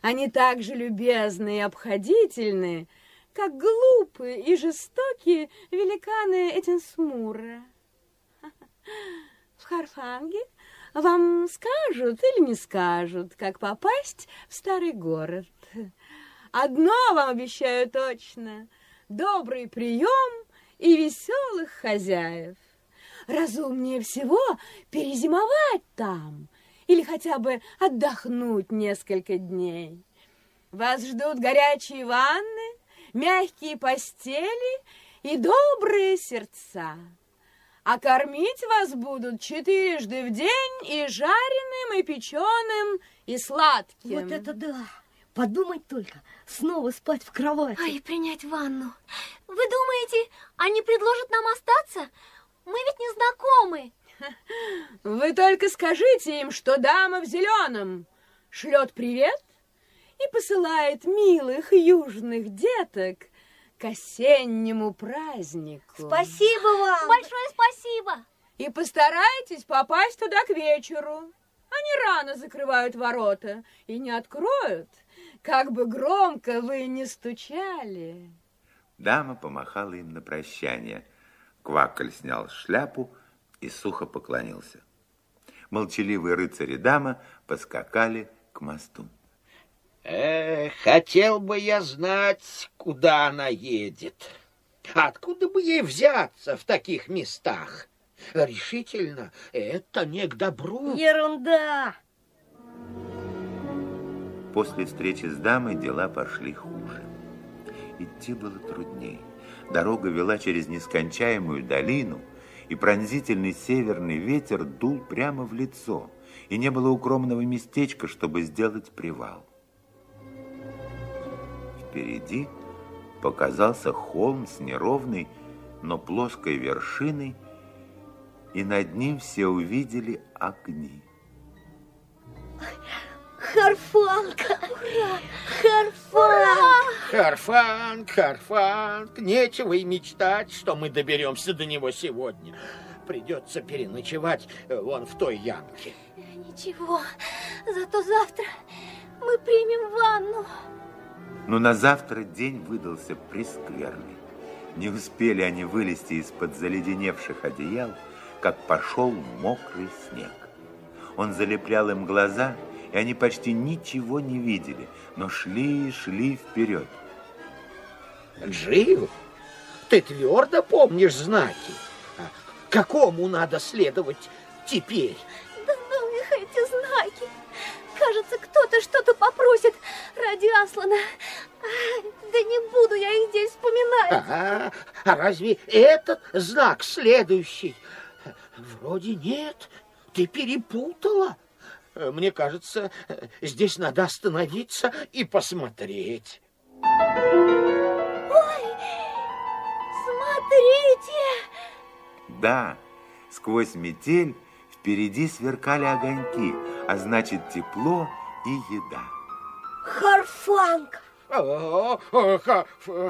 Они так же любезны и обходительны, как глупые и жестокие великаны Этинсмура. В Харфанге вам скажут или не скажут, как попасть в старый город. Одно вам обещаю точно — добрый прием и веселых хозяев. Разумнее всего перезимовать там или хотя бы отдохнуть несколько дней. Вас ждут горячие ванны, мягкие постели и добрые сердца. А кормить вас будут четырежды в день и жареным, и печеным, и сладким. Вот это да! Подумать только, снова спать в кровати. А и принять ванну. Вы думаете, они предложат нам остаться? Мы ведь не знакомы. Вы только скажите им, что дама в зеленом шлет привет и посылает милых южных деток к осеннему празднику. Спасибо вам! Большое спасибо! И постарайтесь попасть туда к вечеру. Они рано закрывают ворота и не откроют, как бы громко вы не стучали. Дама помахала им на прощание. Квакаль снял шляпу и сухо поклонился. Молчаливые рыцари дама поскакали к мосту. Э, хотел бы я знать, куда она едет. Откуда бы ей взяться в таких местах? Решительно, это не к добру. Ерунда! После встречи с дамой дела пошли хуже. Идти было труднее. Дорога вела через нескончаемую долину, и пронзительный северный ветер дул прямо в лицо, и не было укромного местечка, чтобы сделать привал. Впереди показался холм с неровной, но плоской вершиной, и над ним все увидели огни. Харфанг! Ура! Харфанг! Харфанг, Харфанг, нечего и мечтать, что мы доберемся до него сегодня. Придется переночевать вон в той ямке. Ничего, зато завтра мы примем ванну. Но на завтра день выдался прескверный. Не успели они вылезти из-под заледеневших одеял, как пошел мокрый снег. Он залеплял им глаза, и они почти ничего не видели, но шли и шли вперед. Джил, ты твердо помнишь знаки? А какому надо следовать теперь? Да ну их эти знаки! Кажется, кто-то что-то попросит ради Аслана. Да не буду я их здесь вспоминать. Ага. А разве этот знак следующий? Вроде нет. Ты перепутала. Мне кажется, здесь надо остановиться и посмотреть. Ой, смотрите! Да, сквозь метель впереди сверкали огоньки, а значит тепло и еда. Харфанг! О,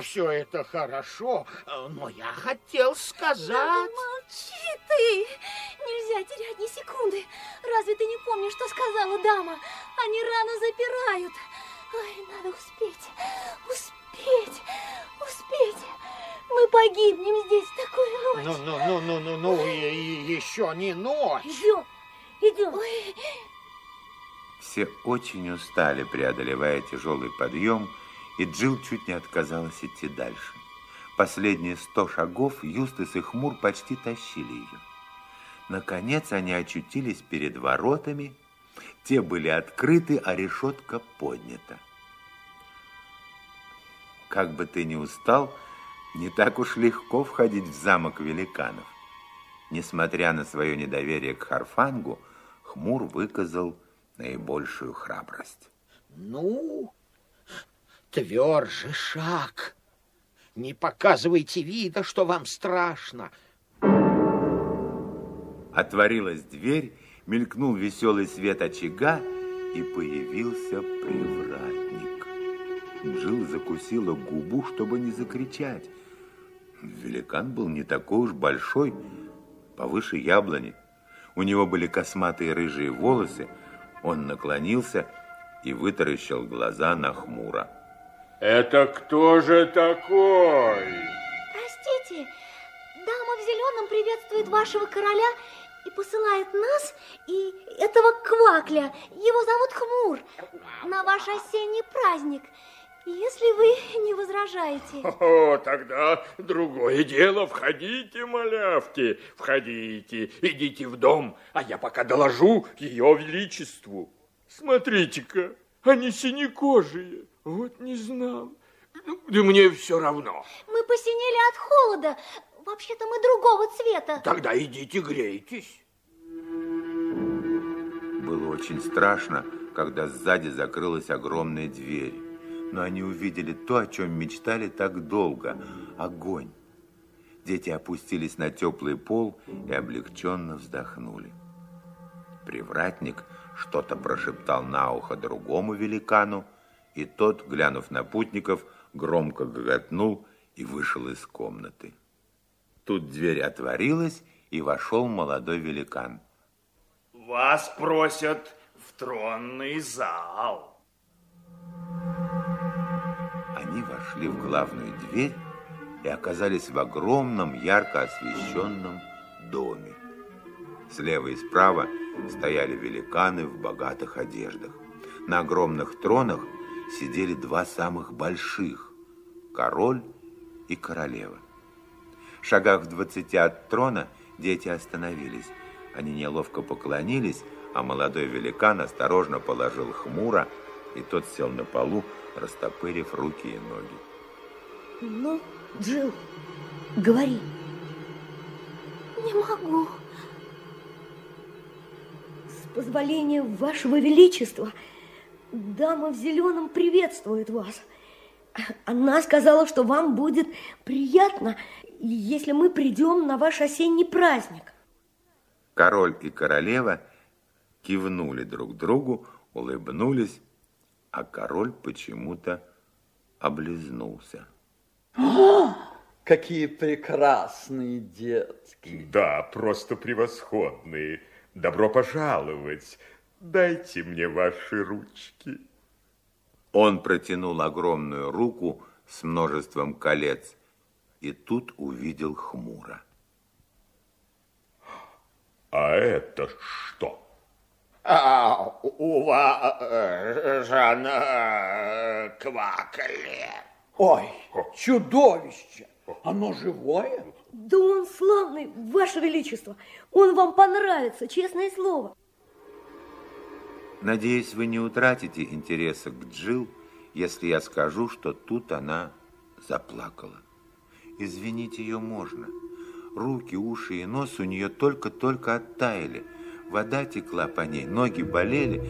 все это хорошо, но я хотел сказать... Да молчи ты! Нельзя терять ни секунды. разве ты не помнишь, что сказала дама? Они рано запирают. Ой, надо успеть, успеть, успеть. Мы погибнем здесь в такую ночь. Ну, ну, ну, ну, ну, ну, еще не ночь. Идем, идем. Ой. Все очень устали, преодолевая тяжелый подъем, и Джилл чуть не отказалась идти дальше. Последние сто шагов Юстас и Хмур почти тащили ее. Наконец они очутились перед воротами, те были открыты, а решетка поднята. Как бы ты ни устал, не так уж легко входить в замок великанов. Несмотря на свое недоверие к Харфангу, Хмур выказал наибольшую храбрость. Ну, тверже шаг. Не показывайте вида, что вам страшно. Отворилась дверь, мелькнул веселый свет очага, и появился привратник. Джил закусила губу, чтобы не закричать. Великан был не такой уж большой, повыше яблони. У него были косматые рыжие волосы, он наклонился и вытаращил глаза на хмуро. Это кто же такой? Простите, дама в зеленом приветствует вашего короля и посылает нас и этого квакля. Его зовут Хмур. На ваш осенний праздник. Если вы не возражаете. О, тогда другое дело. Входите, малявки, входите. Идите в дом, а я пока доложу ее величеству. Смотрите-ка, они синекожие. Вот не знал. Да мне все равно. Мы посинели от холода. Вообще-то мы другого цвета. Тогда идите грейтесь. Было очень страшно, когда сзади закрылась огромная дверь. Но они увидели то, о чем мечтали так долго – огонь. Дети опустились на теплый пол и облегченно вздохнули. Привратник что-то прошептал на ухо другому великану, и тот, глянув на путников, громко гоготнул и вышел из комнаты. Тут дверь отворилась, и вошел молодой великан. Вас просят в тронный зал. Они вошли в главную дверь и оказались в огромном ярко освещенном доме. Слева и справа стояли великаны в богатых одеждах. На огромных тронах сидели два самых больших – король и королева. В шагах в двадцати от трона дети остановились. Они неловко поклонились, а молодой великан осторожно положил хмуро, и тот сел на полу, растопырив руки и ноги. Ну, Джилл, говори. Не могу. С позволения вашего величества – Дама в зеленом приветствует вас. Она сказала, что вам будет приятно, если мы придем на ваш осенний праздник. Король и королева кивнули друг другу, улыбнулись, а король почему-то облизнулся. О, какие прекрасные детки! Да, просто превосходные. Добро пожаловать. Дайте мне ваши ручки. Он протянул огромную руку с множеством колец и тут увидел хмуро. А это что? А, у вас жена квакали. Ой, чудовище! Оно живое? Да он славный, Ваше Величество. Он вам понравится, честное слово. Надеюсь, вы не утратите интереса к Джил, если я скажу, что тут она заплакала. Извинить ее можно. Руки, уши и нос у нее только-только оттаяли. Вода текла по ней, ноги болели.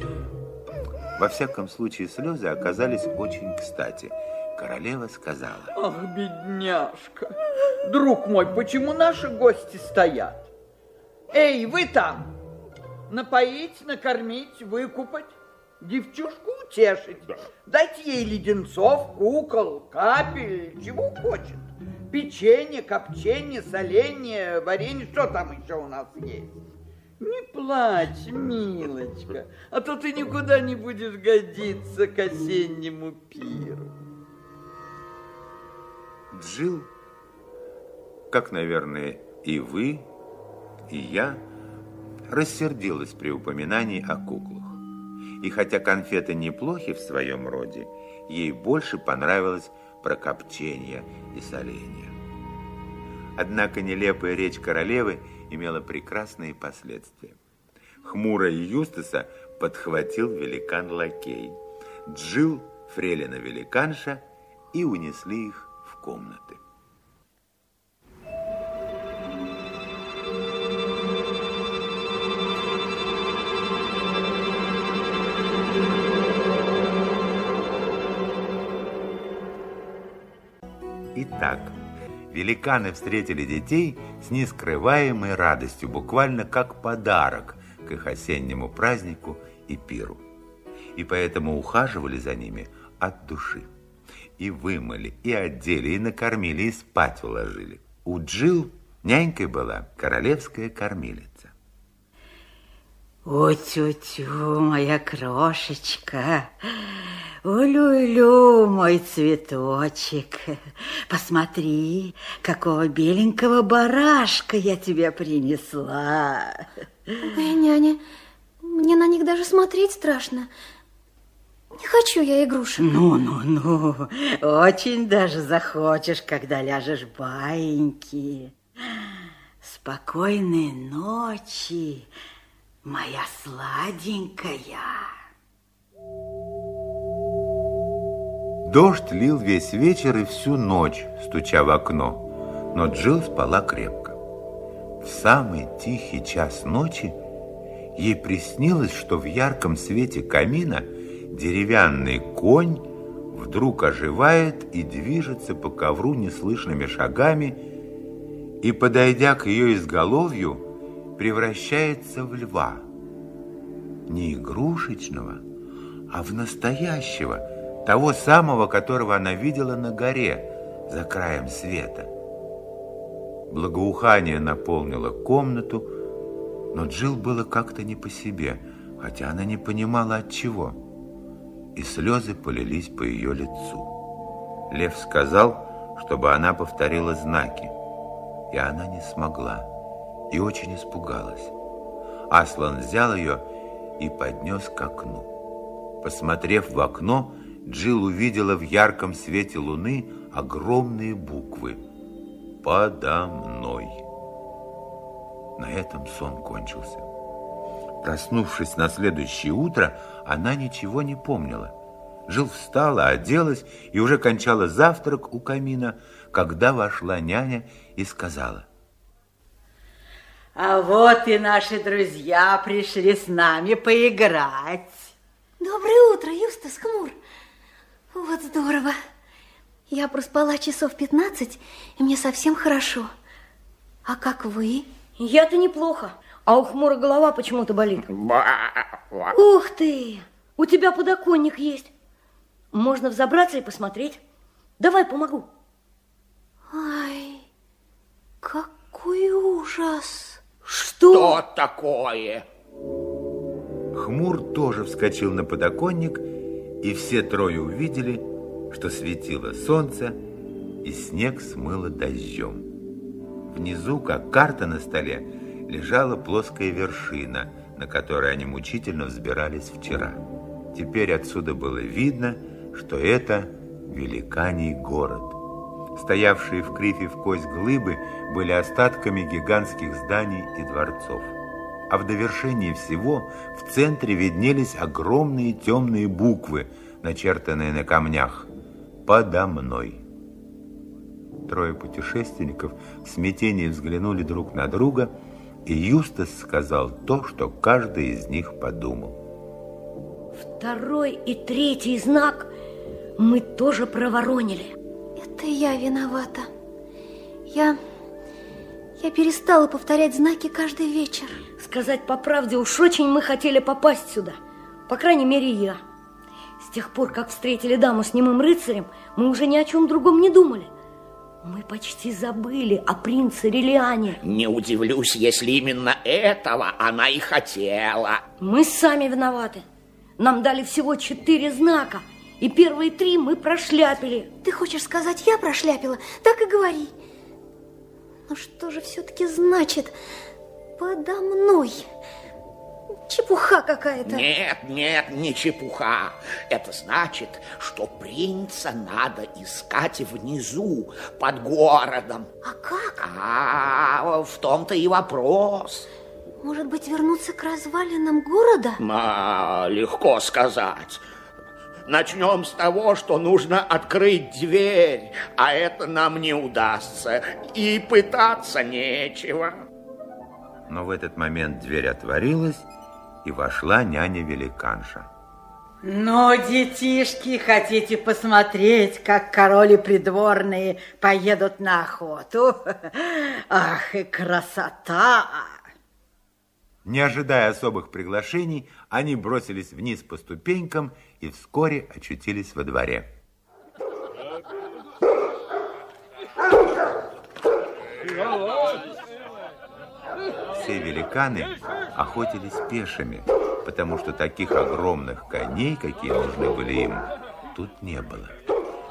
Во всяком случае, слезы оказались очень кстати. Королева сказала. Ах, бедняжка. Друг мой, почему наши гости стоят? Эй, вы там! напоить, накормить, выкупать, девчушку утешить. Да. Дайте ей леденцов, кукол, капель, чего хочет. Печенье, копчение, соленье, варенье, что там еще у нас есть. Не плачь, милочка, а то ты никуда не будешь годиться к осеннему пиру. Джил, как, наверное, и вы, и я, рассердилась при упоминании о куклах. И хотя конфеты неплохи в своем роде, ей больше понравилось прокопчение и соление. Однако нелепая речь королевы имела прекрасные последствия. Хмуро Юстаса подхватил великан-лакей. Джил, фрелина-великанша, и унесли их в комнаты. Итак, великаны встретили детей с нескрываемой радостью, буквально как подарок к их осеннему празднику и пиру. И поэтому ухаживали за ними от души. И вымыли, и одели, и накормили, и спать уложили. У Джил нянькой была королевская кормилица. О-тю-тю, моя крошечка, улю-лю, мой цветочек, посмотри, какого беленького барашка я тебе принесла. Ой, няня, мне на них даже смотреть страшно. Не хочу я игрушек. Ну-ну-ну, очень даже захочешь, когда ляжешь баиньки. Спокойной ночи, моя сладенькая. Дождь лил весь вечер и всю ночь, стуча в окно, но Джилл спала крепко. В самый тихий час ночи ей приснилось, что в ярком свете камина деревянный конь вдруг оживает и движется по ковру неслышными шагами и, подойдя к ее изголовью, превращается в льва. Не игрушечного, а в настоящего, того самого, которого она видела на горе за краем света. Благоухание наполнило комнату, но Джил было как-то не по себе, хотя она не понимала от чего. И слезы полились по ее лицу. Лев сказал, чтобы она повторила знаки, и она не смогла и очень испугалась. Аслан взял ее и поднес к окну. Посмотрев в окно, Джилл увидела в ярком свете луны огромные буквы «Подо мной». На этом сон кончился. Проснувшись на следующее утро, она ничего не помнила. Жил встала, оделась и уже кончала завтрак у камина, когда вошла няня и сказала. А вот и наши друзья пришли с нами поиграть. Доброе утро, Юстас Хмур. Вот здорово. Я проспала часов 15, и мне совсем хорошо. А как вы? Я-то неплохо, а у Хмура голова почему-то болит. Ух ты! У тебя подоконник есть. Можно взобраться и посмотреть. Давай помогу. Ай, какой ужас! Что, Что такое? Хмур тоже вскочил на подоконник, и все трое увидели, что светило солнце, и снег смыло дождем. Внизу, как карта на столе, лежала плоская вершина, на которой они мучительно взбирались вчера. Теперь отсюда было видно, что это великаний город. Стоявшие в крифе в кость глыбы были остатками гигантских зданий и дворцов. А в довершении всего в центре виднелись огромные темные буквы, начертанные на камнях «Подо мной». Трое путешественников в смятении взглянули друг на друга, и Юстас сказал то, что каждый из них подумал. Второй и третий знак мы тоже проворонили. Это я виновата. Я... Я перестала повторять знаки каждый вечер. Сказать по правде, уж очень мы хотели попасть сюда. По крайней мере, я. С тех пор, как встретили даму с немым рыцарем, мы уже ни о чем другом не думали. Мы почти забыли о принце Релиане. Не удивлюсь, если именно этого она и хотела. Мы сами виноваты. Нам дали всего четыре знака, и первые три мы прошляпили. Ты хочешь сказать, я прошляпила? Так и говори. Но что же все-таки значит подо мной? Чепуха какая-то. Нет, нет, не чепуха. Это значит, что принца надо искать внизу, под городом. А как? А, в том-то и вопрос. Может быть, вернуться к развалинам города? А, легко сказать. Начнем с того, что нужно открыть дверь, а это нам не удастся, и пытаться нечего. Но в этот момент дверь отворилась, и вошла няня-великанша. Ну, детишки, хотите посмотреть, как короли придворные поедут на охоту? Ах, и красота! Не ожидая особых приглашений, они бросились вниз по ступенькам и вскоре очутились во дворе. Все великаны охотились пешими, потому что таких огромных коней, какие нужны были им, тут не было.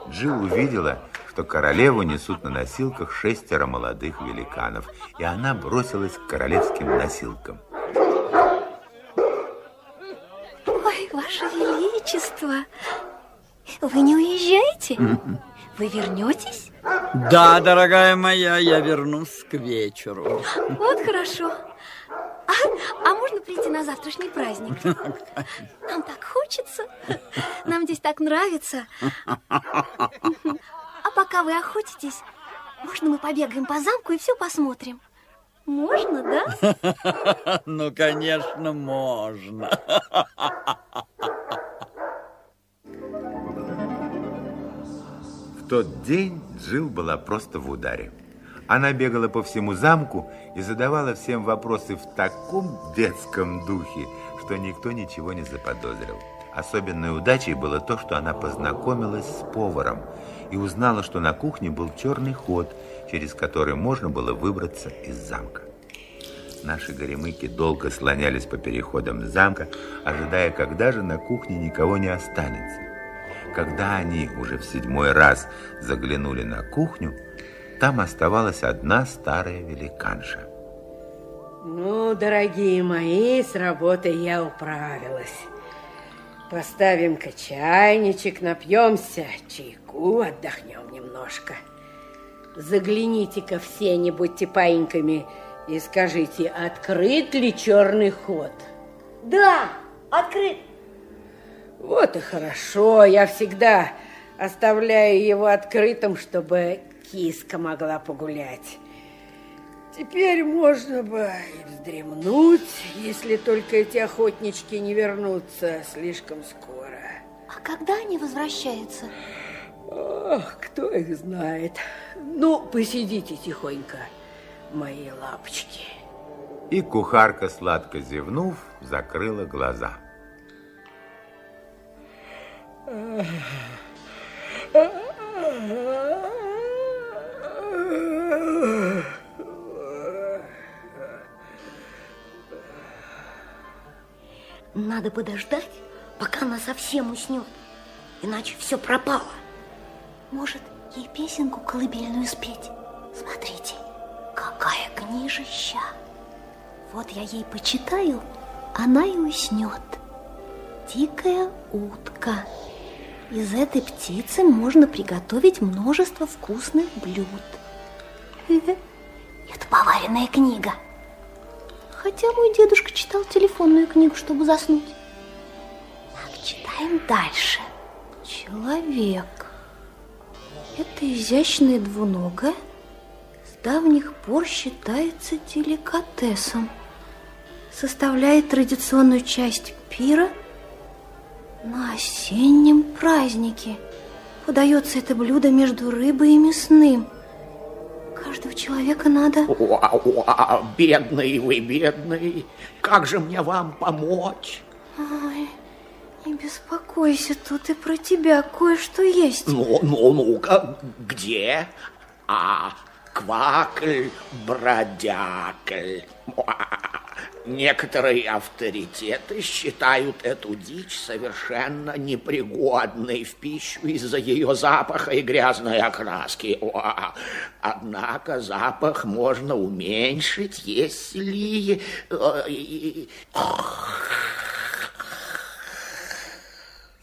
Джилл увидела, что королеву несут на носилках шестеро молодых великанов, и она бросилась к королевским носилкам. Ой, Ваше Величество, вы не уезжаете? Вы вернетесь? Да, дорогая моя, я вернусь к вечеру. Вот хорошо. А, а можно прийти на завтрашний праздник? Нам так хочется. Нам здесь так нравится. А пока вы охотитесь, можно мы побегаем по замку и все посмотрим? Можно, да? Ну, конечно, можно. Тот день Джилл была просто в ударе. Она бегала по всему замку и задавала всем вопросы в таком детском духе, что никто ничего не заподозрил. Особенной удачей было то, что она познакомилась с поваром и узнала, что на кухне был черный ход, через который можно было выбраться из замка. Наши горемыки долго слонялись по переходам замка, ожидая, когда же на кухне никого не останется. Когда они уже в седьмой раз заглянули на кухню, там оставалась одна старая великанша. Ну, дорогие мои, с работой я управилась. Поставим-ка чайничек, напьемся чайку, отдохнем немножко. Загляните-ка все, не будьте паиньками, и скажите, открыт ли черный ход? Да, открыт. Вот и хорошо, я всегда оставляю его открытым, чтобы киска могла погулять. Теперь можно бы и вздремнуть, если только эти охотнички не вернутся слишком скоро. А когда они возвращаются? Ох, кто их знает. Ну, посидите тихонько, мои лапочки. И кухарка, сладко зевнув, закрыла глаза. Надо подождать, пока она совсем уснет, иначе все пропало. Может, ей песенку колыбельную спеть? Смотрите, какая книжища. Вот я ей почитаю, она и уснет. Дикая утка. Из этой птицы можно приготовить множество вкусных блюд. Это поваренная книга. Хотя мой дедушка читал телефонную книгу, чтобы заснуть. Так, читаем дальше. Человек. Это изящное двуногое с давних пор считается деликатесом. Составляет традиционную часть пира на осеннем празднике. Подается это блюдо между рыбой и мясным. Каждого человека надо... Уа, уа, бедный вы, бедный. Как же мне вам помочь? Ой, не беспокойся, тут и про тебя кое-что есть. Ну, ну, ну-ка, где? а квакль, бродякль. Некоторые авторитеты считают эту дичь совершенно непригодной в пищу из-за ее запаха и грязной окраски. Однако запах можно уменьшить, если... Э,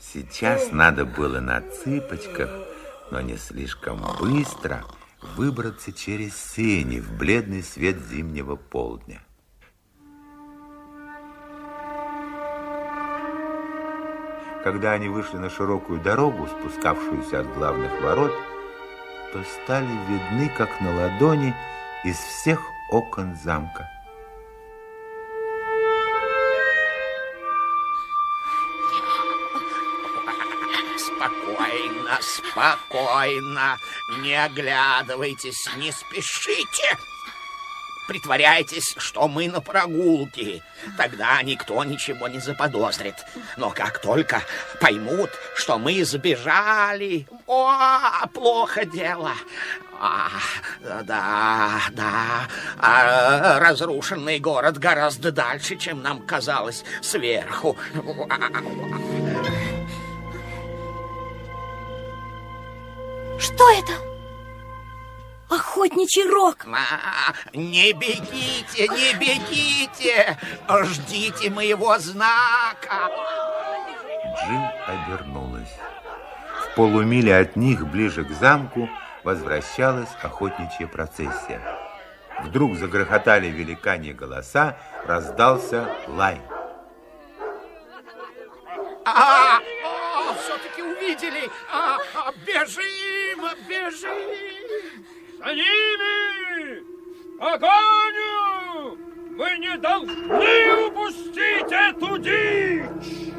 Сейчас надо было на цыпочках, но не слишком быстро, выбраться через сени в бледный свет зимнего полдня. Когда они вышли на широкую дорогу, спускавшуюся от главных ворот, то стали видны, как на ладони, из всех окон замка. Спокойно, спокойно, не оглядывайтесь, не спешите. Притворяйтесь, что мы на прогулке. Тогда никто ничего не заподозрит. Но как только поймут, что мы сбежали, о, плохо дело. А, да, да, а разрушенный город гораздо дальше, чем нам казалось сверху. Что это? Охотничий рог. А, не бегите, не бегите. Ждите моего знака. Джим обернулась. В полумиле от них, ближе к замку, возвращалась охотничья процессия. Вдруг загрохотали великане голоса, раздался лай. А, а, увидели. А, а, бежим, бежим. За ними! Погоню! Мы не должны упустить эту дичь!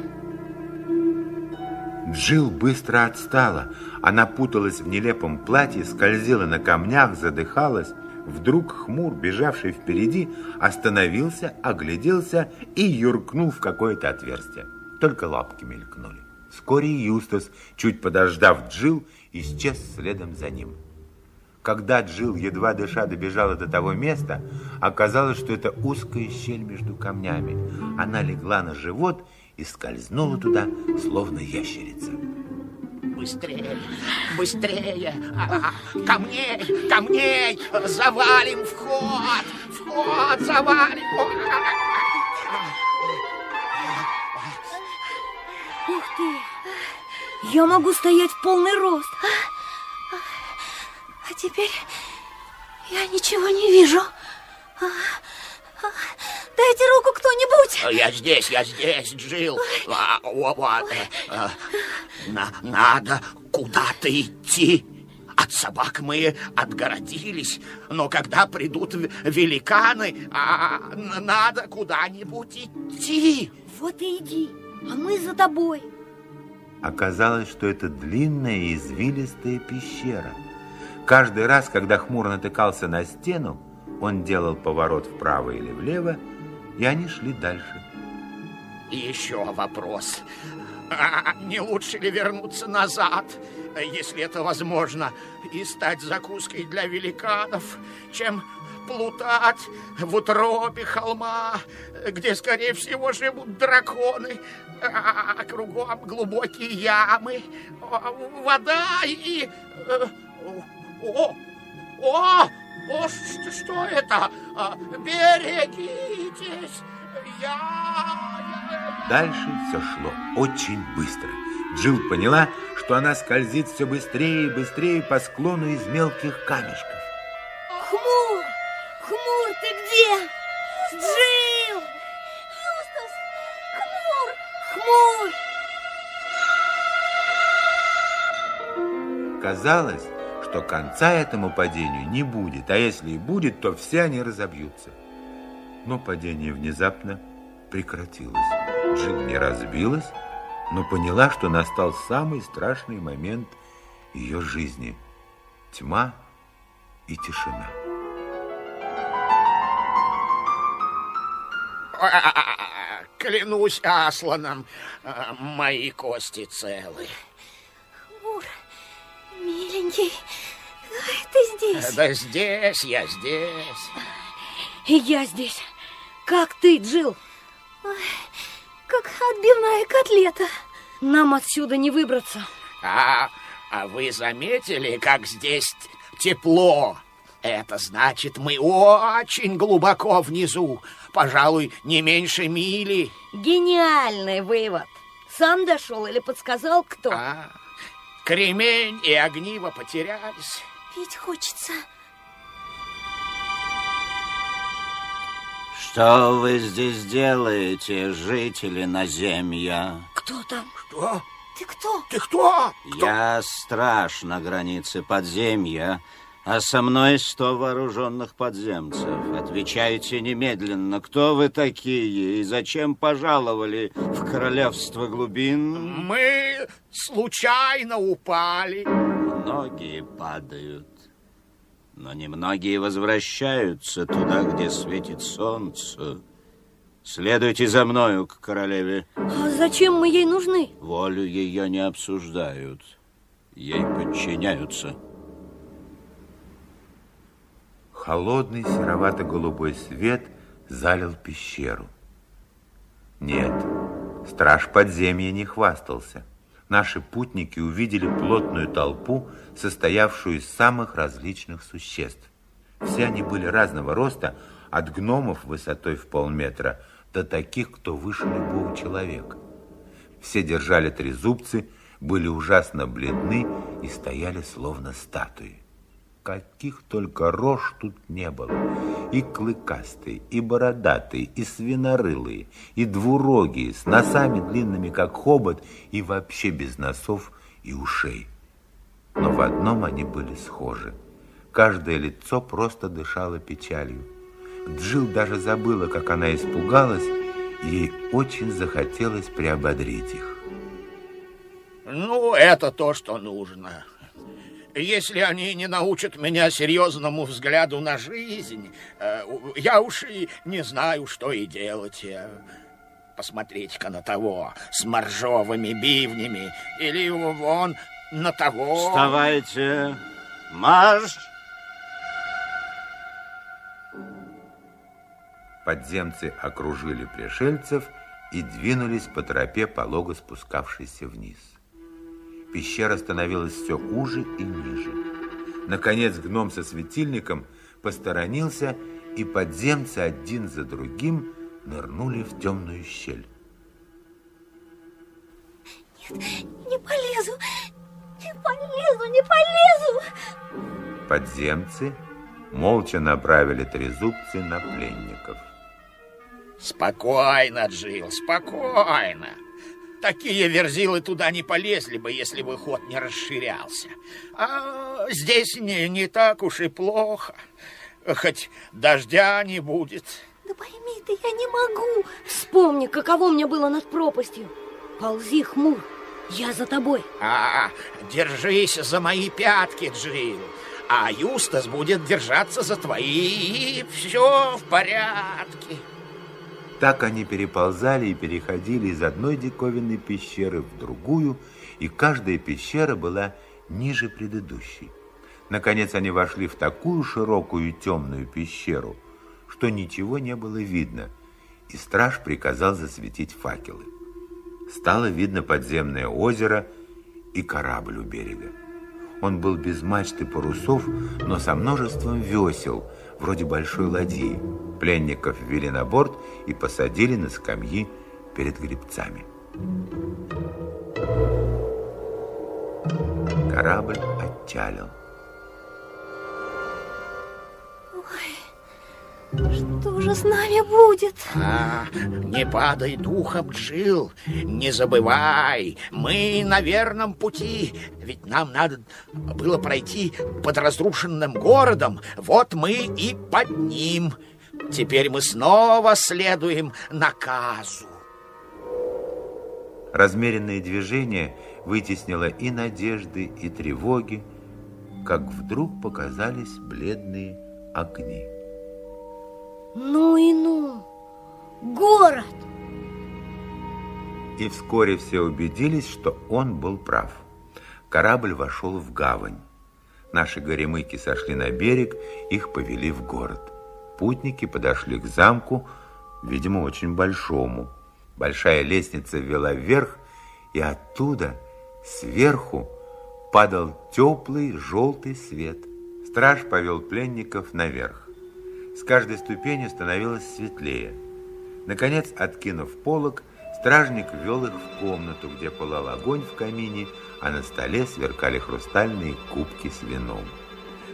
Джилл быстро отстала. Она путалась в нелепом платье, скользила на камнях, задыхалась. Вдруг хмур, бежавший впереди, остановился, огляделся и юркнул в какое-то отверстие. Только лапки мелькнули. Вскоре Юстас, чуть подождав Джил, исчез следом за ним. Когда Джил, едва дыша, добежала до того места, оказалось, что это узкая щель между камнями. Она легла на живот и скользнула туда, словно ящерица. Быстрее, быстрее, а, камней, камней, завалим вход, вход завалим. Ух ты, я могу стоять в полный рост. А теперь я ничего не вижу. А, а, дайте руку кто-нибудь. Я здесь, я здесь, Джилл. А, вот, э, э, на, надо куда-то идти. От собак мы отгородились, но когда придут великаны, а, надо куда-нибудь идти. Вот и иди, а мы за тобой. Оказалось, что это длинная извилистая пещера – Каждый раз, когда хмуро натыкался на стену, он делал поворот вправо или влево, и они шли дальше. еще вопрос. А не лучше ли вернуться назад, если это возможно, и стать закуской для великанов, чем плутать в утробе холма, где, скорее всего, живут драконы, а кругом глубокие ямы, вода и... Э, о, о, о, что, это? А, берегитесь! Я... Дальше все шло очень быстро. Джилл поняла, что она скользит все быстрее и быстрее по склону из мелких камешков. Хмур! Хмур, ты где? Джилл! Хмур! Казалось, что конца этому падению не будет, а если и будет, то все они разобьются. Но падение внезапно прекратилось. Джилл не разбилась, но поняла, что настал самый страшный момент ее жизни. Тьма и тишина. Клянусь Асланом, мои кости целы. Хмур, миленький, Ты здесь? Да здесь, я здесь. И я здесь. Как ты, Джил? Как отбивная котлета. Нам отсюда не выбраться. А, а вы заметили, как здесь тепло? Это значит, мы очень глубоко внизу. Пожалуй, не меньше мили. Гениальный вывод. Сам дошел или подсказал кто? А, кремень и огниво потерялись. Пить хочется. Что вы здесь делаете, жители наземья? Кто там? Что? Ты кто? Ты кто? Я страж на границе подземья, а со мной сто вооруженных подземцев. Отвечайте немедленно, кто вы такие и зачем пожаловали в королевство глубин? Мы случайно упали. Многие падают, но немногие возвращаются туда, где светит солнце. Следуйте за мною к королеве. А зачем мы ей нужны? Волю ее не обсуждают, ей подчиняются. Холодный серовато-голубой свет залил пещеру. Нет, страж подземья не хвастался. Наши путники увидели плотную толпу, состоявшую из самых различных существ. Все они были разного роста, от гномов высотой в полметра до таких, кто выше любого человека. Все держали трезубцы, были ужасно бледны и стояли словно статуи. Каких только рож тут не было. И клыкастые, и бородатые, и свинорылые, и двурогие, с носами длинными, как хобот, и вообще без носов и ушей. Но в одном они были схожи. Каждое лицо просто дышало печалью. Джил даже забыла, как она испугалась, и ей очень захотелось приободрить их. Ну, это то, что нужно. Если они не научат меня серьезному взгляду на жизнь, э, я уж и не знаю, что и делать. Посмотрите-ка на того с моржовыми бивнями, или вон на того. Вставайте, марш! Подземцы окружили пришельцев и двинулись по тропе, полого спускавшейся вниз. Пещера становилась все уже и ниже. Наконец гном со светильником посторонился, и подземцы один за другим нырнули в темную щель. Нет, не полезу, не полезу, не полезу. Подземцы молча направили трезубцы на пленников. Спокойно, Джил, спокойно. Такие верзилы туда не полезли бы, если бы ход не расширялся. А здесь не, не так уж и плохо. Хоть дождя не будет. Да пойми ты, я не могу. Вспомни, каково мне было над пропастью. Ползи, хмур, я за тобой. А, держись за мои пятки, Джил. А Юстас будет держаться за твои, и все в порядке. Так они переползали и переходили из одной диковинной пещеры в другую, и каждая пещера была ниже предыдущей. Наконец они вошли в такую широкую темную пещеру, что ничего не было видно, и страж приказал засветить факелы. Стало видно подземное озеро и корабль у берега. Он был без мачты парусов, но со множеством весел, вроде большой ладьи. Пленников ввели на борт и посадили на скамьи перед гребцами. Корабль отчалил. Что же с нами будет? А, не падай духом, Джил. Не забывай, мы на верном пути. Ведь нам надо было пройти под разрушенным городом. Вот мы и под ним. Теперь мы снова следуем наказу. Размеренное движение вытеснило и надежды, и тревоги, как вдруг показались бледные огни. Ну и ну! Город! И вскоре все убедились, что он был прав. Корабль вошел в гавань. Наши горемыки сошли на берег, их повели в город. Путники подошли к замку, видимо, очень большому. Большая лестница вела вверх, и оттуда, сверху, падал теплый желтый свет. Страж повел пленников наверх. С каждой ступенью становилось светлее. Наконец, откинув полог, стражник ввел их в комнату, где пылал огонь в камине, а на столе сверкали хрустальные кубки с вином.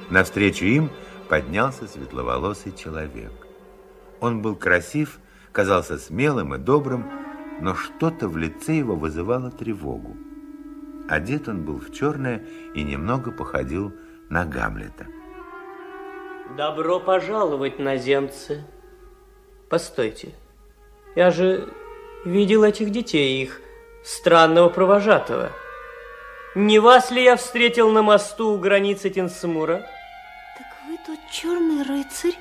Навстречу им поднялся светловолосый человек. Он был красив, казался смелым и добрым, но что-то в лице его вызывало тревогу. Одет он был в черное и немного походил на Гамлета. Добро пожаловать, наземцы. Постойте, я же видел этих детей, их странного провожатого. Не вас ли я встретил на мосту у границы Тенсмура? Так вы тот черный рыцарь,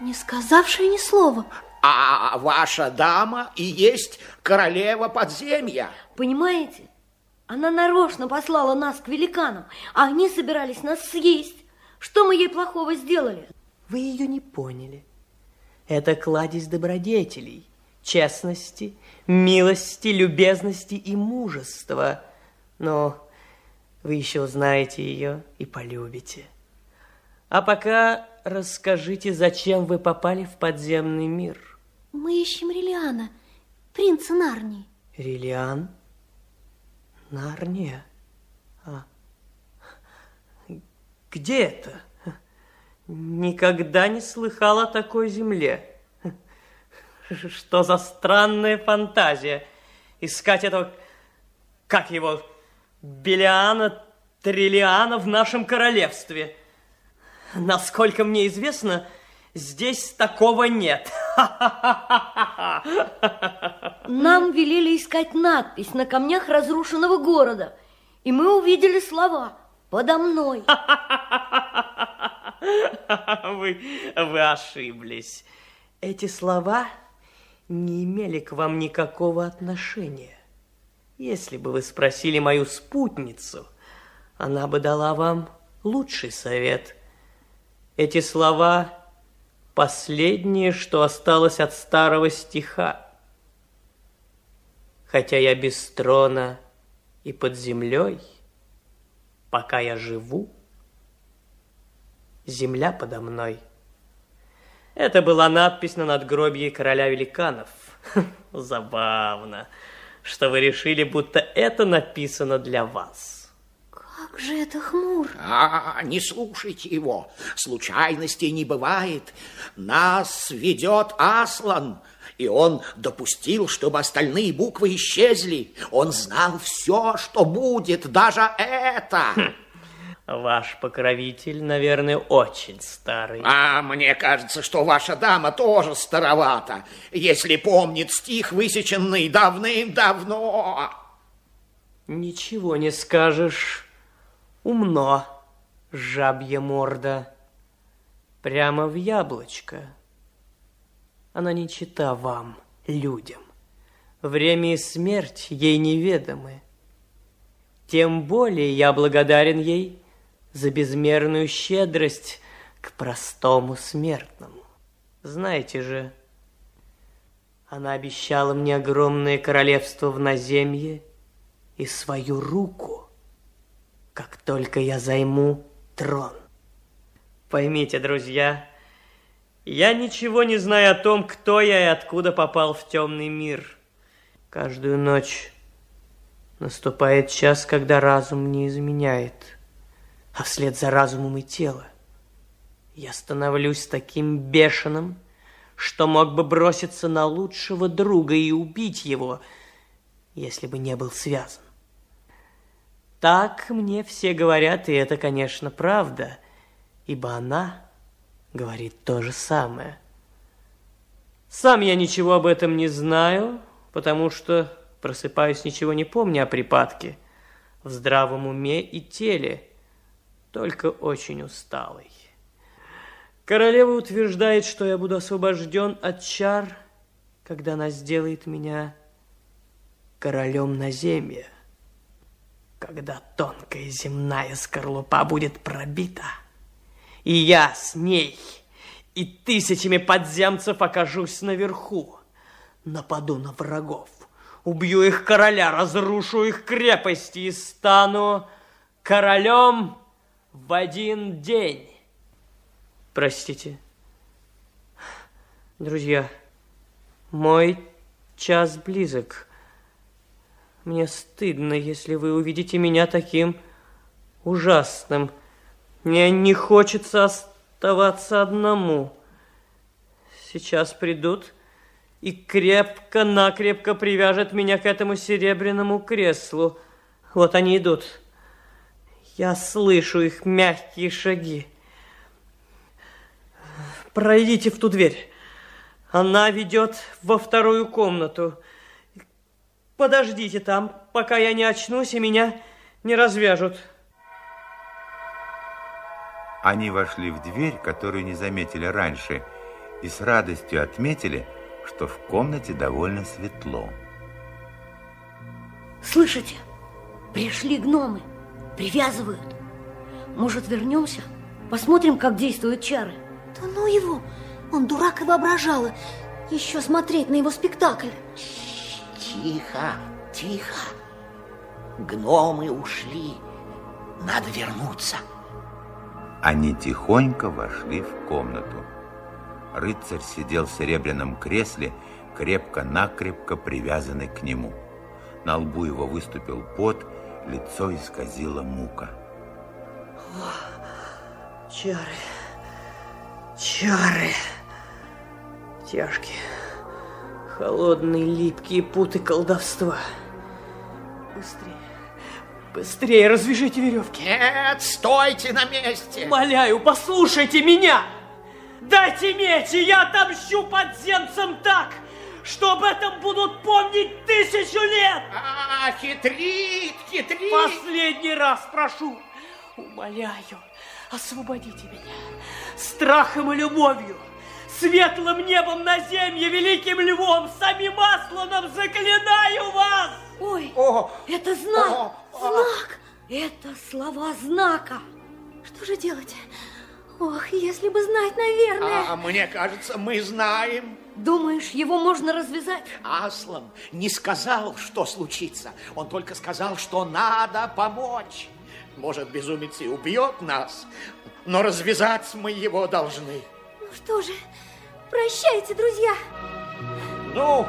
не сказавший ни слова. А ваша дама и есть королева подземья. Понимаете? Она нарочно послала нас к великанам, а они собирались нас съесть. Что мы ей плохого сделали? Вы ее не поняли. Это кладезь добродетелей, честности, милости, любезности и мужества – но вы еще узнаете ее и полюбите. А пока расскажите, зачем вы попали в подземный мир? Мы ищем Релиана, принца Нарнии. Релиан? Нарния? А. Где это? Никогда не слыхала о такой земле. Что за странная фантазия искать этого, как его, Белиана Триллиана в нашем королевстве. Насколько мне известно, здесь такого нет. Нам велели искать надпись на камнях разрушенного города, и мы увидели слова «Подо мной». Вы, вы ошиблись. Эти слова не имели к вам никакого отношения. Если бы вы спросили мою спутницу, она бы дала вам лучший совет. Эти слова – последнее, что осталось от старого стиха. Хотя я без трона и под землей, пока я живу, земля подо мной. Это была надпись на надгробии короля великанов. Забавно что вы решили, будто это написано для вас. Как же это хмур? А, не слушайте его. Случайностей не бывает. Нас ведет Аслан, и он допустил, чтобы остальные буквы исчезли. Он знал все, что будет, даже это. Хм. Ваш покровитель, наверное, очень старый. А мне кажется, что ваша дама тоже старовата, если помнит стих, высеченный давным-давно. Ничего не скажешь. Умно, жабья морда. Прямо в яблочко. Она не чита вам, людям. Время и смерть ей неведомы. Тем более я благодарен ей за безмерную щедрость к простому смертному. Знаете же, она обещала мне огромное королевство в наземье и свою руку, как только я займу трон. Поймите, друзья, я ничего не знаю о том, кто я и откуда попал в темный мир. Каждую ночь наступает час, когда разум не изменяет – а вслед за разумом и тело. Я становлюсь таким бешеным, что мог бы броситься на лучшего друга и убить его, если бы не был связан. Так мне все говорят, и это, конечно, правда, ибо она говорит то же самое. Сам я ничего об этом не знаю, потому что просыпаюсь, ничего не помня о припадке, в здравом уме и теле, только очень усталый. Королева утверждает, что я буду освобожден от чар, когда она сделает меня королем на земле. Когда тонкая земная скорлупа будет пробита, и я с ней и тысячами подземцев окажусь наверху, нападу на врагов, убью их короля, разрушу их крепости и стану королем в один день. Простите. Друзья, мой час близок. Мне стыдно, если вы увидите меня таким ужасным. Мне не хочется оставаться одному. Сейчас придут и крепко-накрепко привяжет меня к этому серебряному креслу. Вот они идут. Я слышу их мягкие шаги. Пройдите в ту дверь. Она ведет во вторую комнату. Подождите там, пока я не очнусь и меня не развяжут. Они вошли в дверь, которую не заметили раньше, и с радостью отметили, что в комнате довольно светло. Слышите? Пришли гномы, привязывают. Может, вернемся? Посмотрим, как действуют чары. Да ну его! Он дурак и воображала. Еще смотреть на его спектакль. Тихо, тихо. Гномы ушли. Надо вернуться. Они тихонько вошли в комнату. Рыцарь сидел в серебряном кресле, крепко-накрепко привязанный к нему. На лбу его выступил пот, лицо исказило мука. О, чары, чары, тяжкие, холодные, липкие путы колдовства. Быстрее, быстрее развяжите веревки. Нет, стойте на месте. Умоляю, послушайте меня. Дайте меч, и я отомщу подземцам так, что об этом будут помнить тысячу лет. А, хитрит, хитрит. Последний раз прошу, умоляю, освободите меня страхом и любовью, светлым небом на земле, великим львом, самим Асланом заклинаю вас. Ой, О, это знак, о. Знак. Это слова знака. Что же делать? Ох, если бы знать, наверное. А мне кажется, мы знаем. Думаешь, его можно развязать? Аслан не сказал, что случится. Он только сказал, что надо помочь. Может, безумец и убьет нас, но развязать мы его должны. Ну что же, прощайте, друзья. Ну,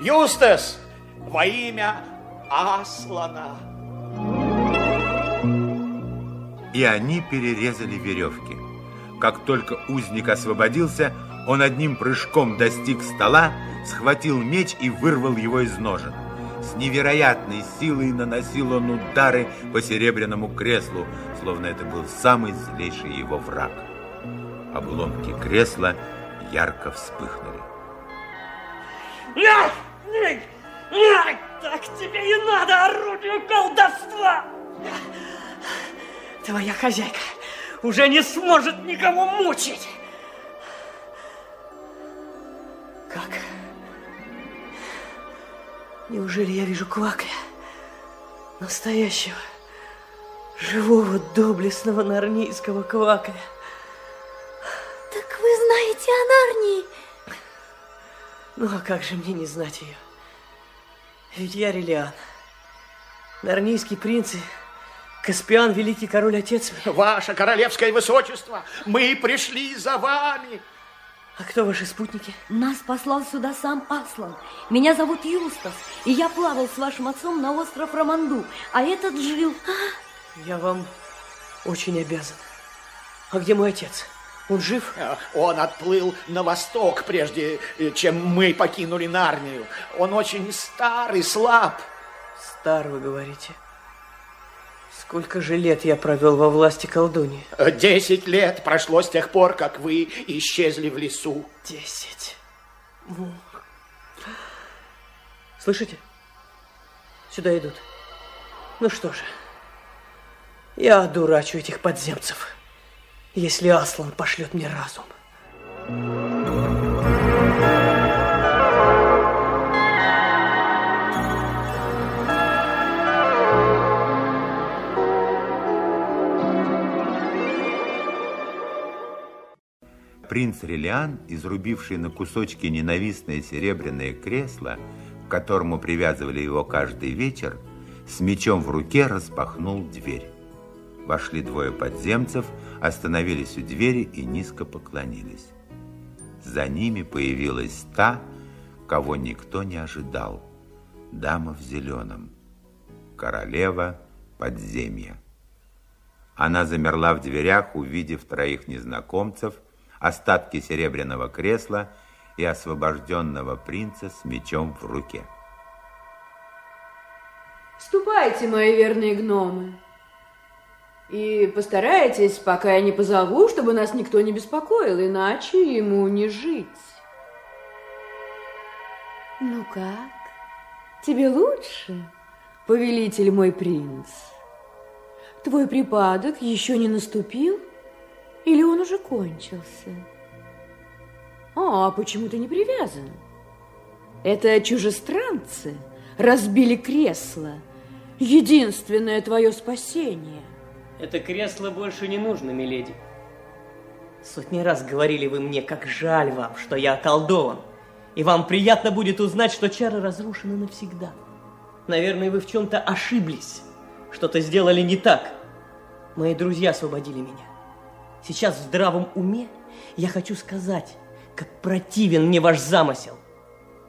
Юстас, во имя Аслана. И они перерезали веревки. Как только узник освободился, он одним прыжком достиг стола, схватил меч и вырвал его из ножен. С невероятной силой наносил он удары по серебряному креслу, словно это был самый злейший его враг. Обломки кресла ярко вспыхнули. Нет, нет, нет, так тебе и надо, орудие колдовства! Твоя хозяйка уже не сможет никого мучить. Как? Неужели я вижу Квакля? Настоящего, живого, доблестного нарнийского Квакля. Так вы знаете о Нарнии? Ну, а как же мне не знать ее? Ведь я Релиан. Нарнийский принц и Каспиан, великий король-отец. Ваше королевское высочество, мы пришли за вами. А кто ваши спутники? Нас послал сюда сам Аслан. Меня зовут Юстас, и я плавал с вашим отцом на остров Романду, а этот жил... Я вам очень обязан. А где мой отец? Он жив? Он отплыл на восток, прежде э, чем мы покинули Нарнию. Он очень старый, слаб. Стар, вы говорите? Сколько же лет я провел во власти колдуньи? Десять лет прошло с тех пор, как вы исчезли в лесу. Десять. Слышите? Сюда идут. Ну что же, я одурачу этих подземцев, если Аслан пошлет мне разум. Принц Релиан, изрубивший на кусочки ненавистное серебряное кресло, к которому привязывали его каждый вечер, с мечом в руке распахнул дверь. Вошли двое подземцев, остановились у двери и низко поклонились. За ними появилась та, кого никто не ожидал. Дама в зеленом. Королева подземья. Она замерла в дверях, увидев троих незнакомцев, остатки серебряного кресла и освобожденного принца с мечом в руке. Ступайте, мои верные гномы. И постарайтесь, пока я не позову, чтобы нас никто не беспокоил, иначе ему не жить. Ну как? Тебе лучше, повелитель мой принц? Твой припадок еще не наступил? Или он уже кончился? А, почему ты не привязан? Это чужестранцы разбили кресло. Единственное твое спасение – это кресло больше не нужно, миледи. Сотни раз говорили вы мне, как жаль вам, что я околдован. И вам приятно будет узнать, что чары разрушены навсегда. Наверное, вы в чем-то ошиблись. Что-то сделали не так. Мои друзья освободили меня. Сейчас в здравом уме я хочу сказать, как противен мне ваш замысел.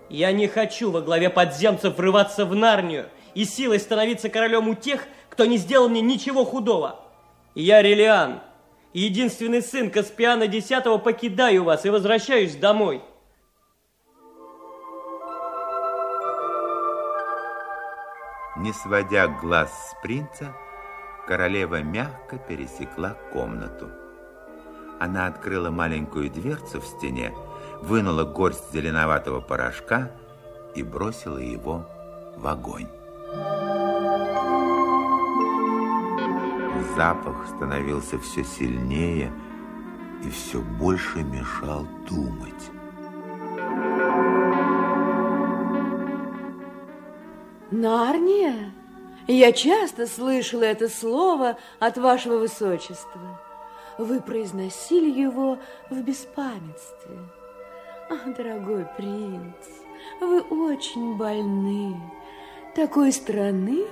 Я не хочу во главе подземцев врываться в Нарнию и силой становиться королем у тех, кто не сделал мне ничего худого. Я Релиан, единственный сын Каспиана X, покидаю вас и возвращаюсь домой. Не сводя глаз с принца, королева мягко пересекла комнату. Она открыла маленькую дверцу в стене, вынула горсть зеленоватого порошка и бросила его в огонь. запах становился все сильнее и все больше мешал думать. Нарния? Я часто слышала это слово от вашего высочества. Вы произносили его в беспамятстве. Ах, дорогой принц, вы очень больны. Такой страны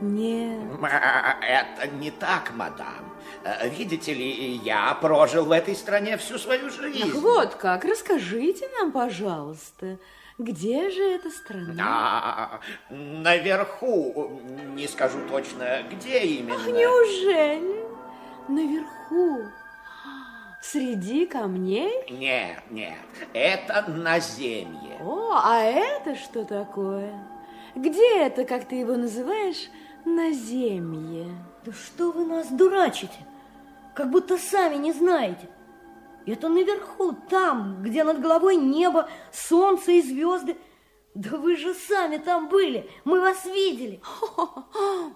нет. Это не так, мадам. Э, видите ли, я прожил в этой стране всю свою жизнь. Ах, вот как. Расскажите нам, пожалуйста, где же эта страна? А, наверху, не скажу точно, где именно. Ах, неужели? Наверху? Среди камней? Нет, нет, это наземье. О, а это что такое? Где это, как ты его называешь, на земле. Да что вы нас дурачите? Как будто сами не знаете. Это наверху, там, где над головой небо, солнце и звезды. Да вы же сами там были, мы вас видели.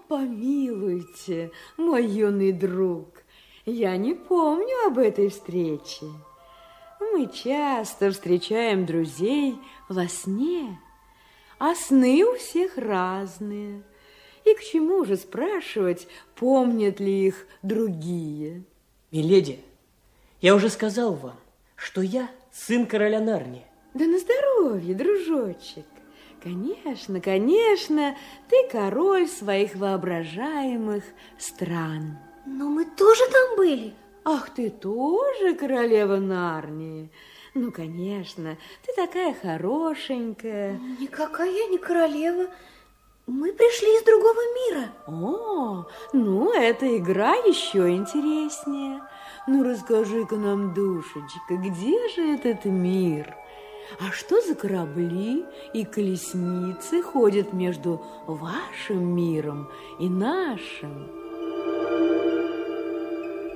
Помилуйте, мой юный друг, я не помню об этой встрече. Мы часто встречаем друзей во сне, а сны у всех разные. И к чему же спрашивать, помнят ли их другие? Миледи, я уже сказал вам, что я сын короля Нарнии. Да на здоровье, дружочек. Конечно, конечно, ты король своих воображаемых стран. Но мы тоже там были. Ах, ты тоже королева Нарнии? Ну, конечно, ты такая хорошенькая. Никакая я не королева. Мы пришли из другого мира. О, ну, эта игра еще интереснее. Ну, расскажи-ка нам, душечка, где же этот мир? А что за корабли и колесницы ходят между вашим миром и нашим?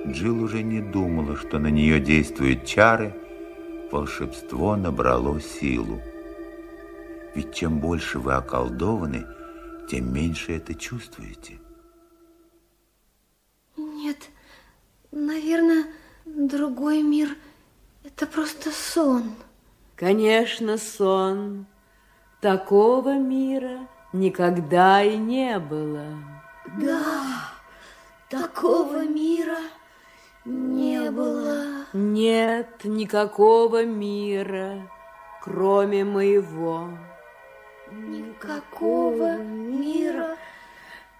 Джилл уже не думала, что на нее действуют чары, волшебство набрало силу. Ведь чем больше вы околдованы, тем меньше это чувствуете. Нет, наверное, другой мир – это просто сон. Конечно, сон. Такого мира никогда и не было. Да, такого мира не было. Нет никакого мира, кроме моего. Никакого мира,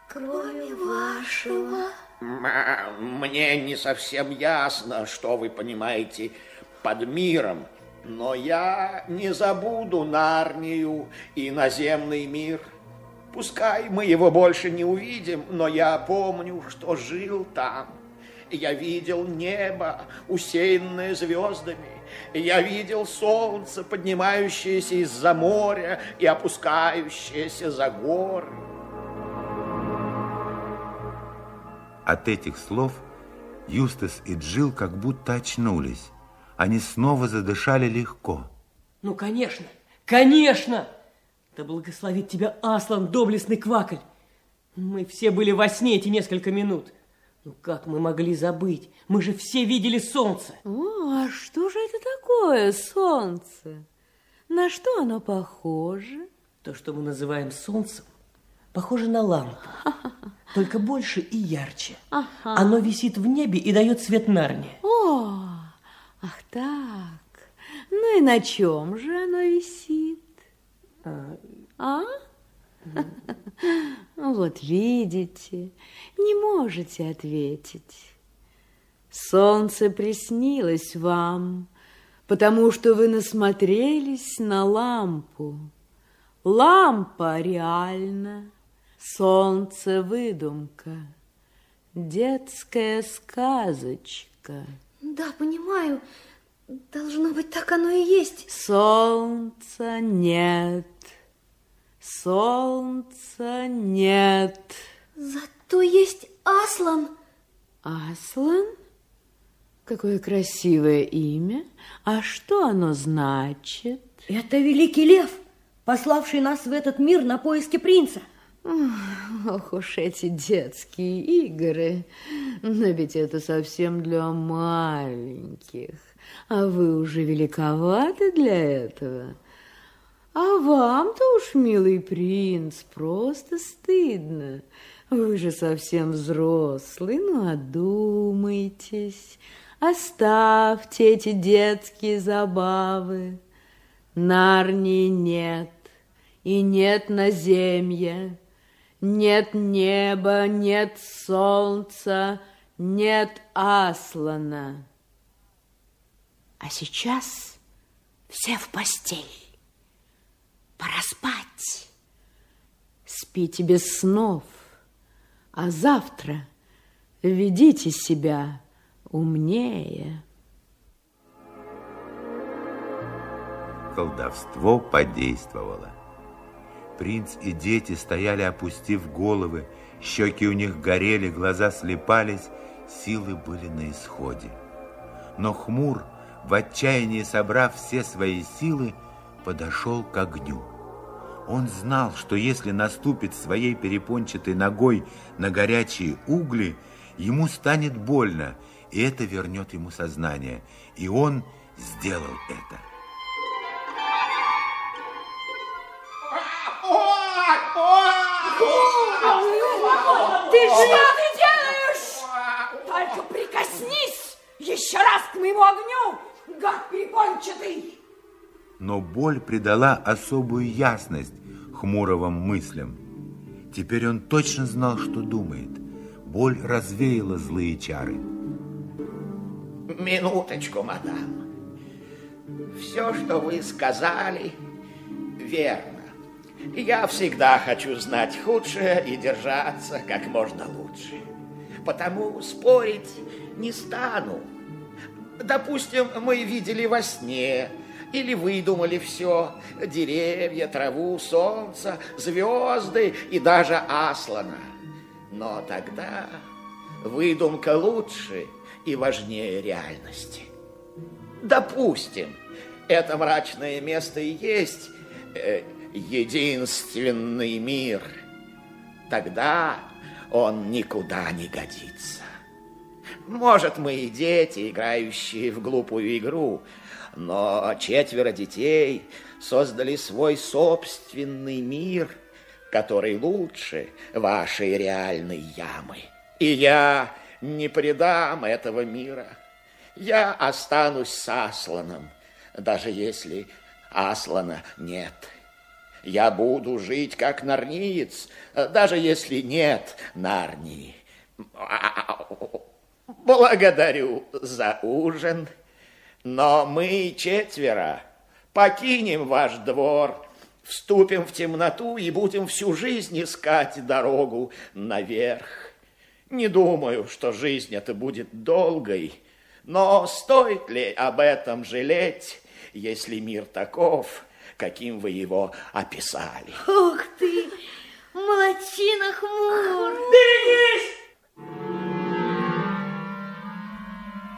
кроме вашего. Мне не совсем ясно, что вы понимаете под миром, но я не забуду Нарнию и наземный мир. Пускай мы его больше не увидим, но я помню, что жил там. Я видел небо, усеянное звездами. Я видел солнце, поднимающееся из-за моря и опускающееся за горы. От этих слов Юстас и Джил как будто очнулись. Они снова задышали легко. Ну, конечно, конечно! Да благословит тебя Аслан, доблестный квакль! Мы все были во сне эти несколько минут. Ну как мы могли забыть? Мы же все видели солнце. О, а что же это такое солнце? На что оно похоже? То, что мы называем солнцем, похоже на лампу, только больше и ярче. Ага. Оно висит в небе и дает свет Нарне. О, ах так. Ну и на чем же оно висит? А? А? Вот видите, не можете ответить. Солнце приснилось вам, потому что вы насмотрелись на лампу. Лампа реальна, солнце выдумка, детская сказочка. Да, понимаю. Должно быть, так оно и есть. Солнца нет, солнца нет. Зато есть Аслан. Аслан? Какое красивое имя. А что оно значит? Это великий лев, пославший нас в этот мир на поиски принца. Ох уж эти детские игры. Но ведь это совсем для маленьких. А вы уже великоваты для этого. А вам-то уж, милый принц, просто стыдно. Вы же совсем взрослый, ну одумайтесь. Оставьте эти детские забавы. Нарнии нет, и нет наземья. Нет неба, нет солнца, нет Аслана. А сейчас все в постель. Пора спать. Спите без снов, а завтра ведите себя умнее. Колдовство подействовало. Принц и дети стояли, опустив головы, щеки у них горели, глаза слепались, силы были на исходе. Но Хмур, в отчаянии собрав все свои силы, подошел к огню. Он знал, что если наступит своей перепончатой ногой на горячие угли, ему станет больно, и это вернет ему сознание. И он сделал это. Ты что ты делаешь? Только прикоснись еще раз к моему огню, гад перепончатый. Но боль придала особую ясность хмуровым мыслям. Теперь он точно знал, что думает. Боль развеяла злые чары. Минуточку, мадам. Все, что вы сказали, верно. Я всегда хочу знать худшее и держаться как можно лучше. Потому спорить не стану. Допустим, мы видели во сне, или выдумали все. Деревья, траву, солнце, звезды и даже Аслана. Но тогда выдумка лучше и важнее реальности. Допустим, это мрачное место и есть э, единственный мир. Тогда он никуда не годится. Может, мы и дети, играющие в глупую игру, но четверо детей создали свой собственный мир, который лучше вашей реальной ямы. И я не предам этого мира. я останусь с Асланом, даже если Аслана нет. Я буду жить как нарниец, даже если нет Нарнии. Благодарю за ужин, но мы четверо покинем ваш двор, вступим в темноту и будем всю жизнь искать дорогу наверх. Не думаю, что жизнь эта будет долгой, но стоит ли об этом жалеть, если мир таков, каким вы его описали? Ух ты, молодчина хмур! Берегись!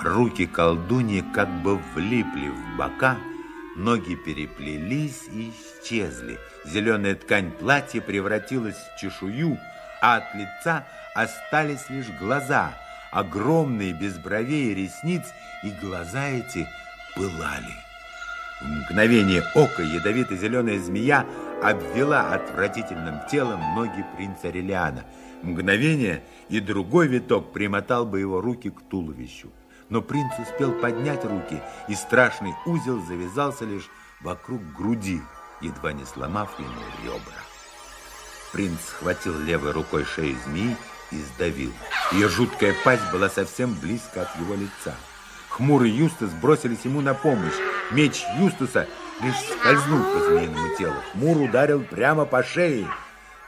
Руки колдуньи как бы влипли в бока, ноги переплелись и исчезли. Зеленая ткань платья превратилась в чешую, а от лица остались лишь глаза, огромные, без бровей и ресниц, и глаза эти пылали. В мгновение ока ядовито-зеленая змея обвела отвратительным телом ноги принца Релиана. Мгновение, и другой виток примотал бы его руки к туловищу но принц успел поднять руки, и страшный узел завязался лишь вокруг груди, едва не сломав ему ребра. Принц схватил левой рукой шею змеи и сдавил. Ее жуткая пасть была совсем близко от его лица. Хмур и Юстас бросились ему на помощь. Меч Юстаса лишь скользнул по змеиному телу. Хмур ударил прямо по шее.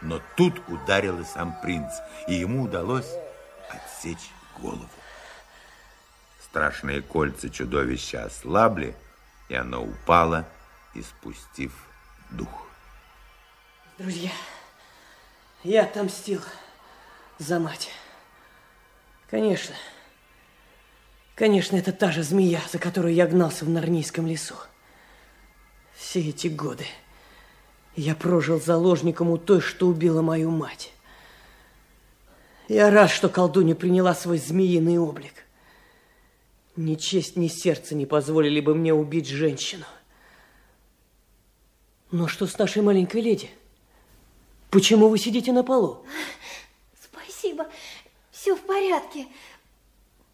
Но тут ударил и сам принц, и ему удалось отсечь голову. Страшные кольца чудовища ослабли, и оно упало, испустив дух. Друзья, я отомстил за мать. Конечно, конечно, это та же змея, за которую я гнался в Нарнийском лесу. Все эти годы я прожил заложником у той, что убила мою мать. Я рад, что колдунья приняла свой змеиный облик. Ни честь, ни сердце не позволили бы мне убить женщину. Но что с нашей маленькой леди? Почему вы сидите на полу? Спасибо, все в порядке.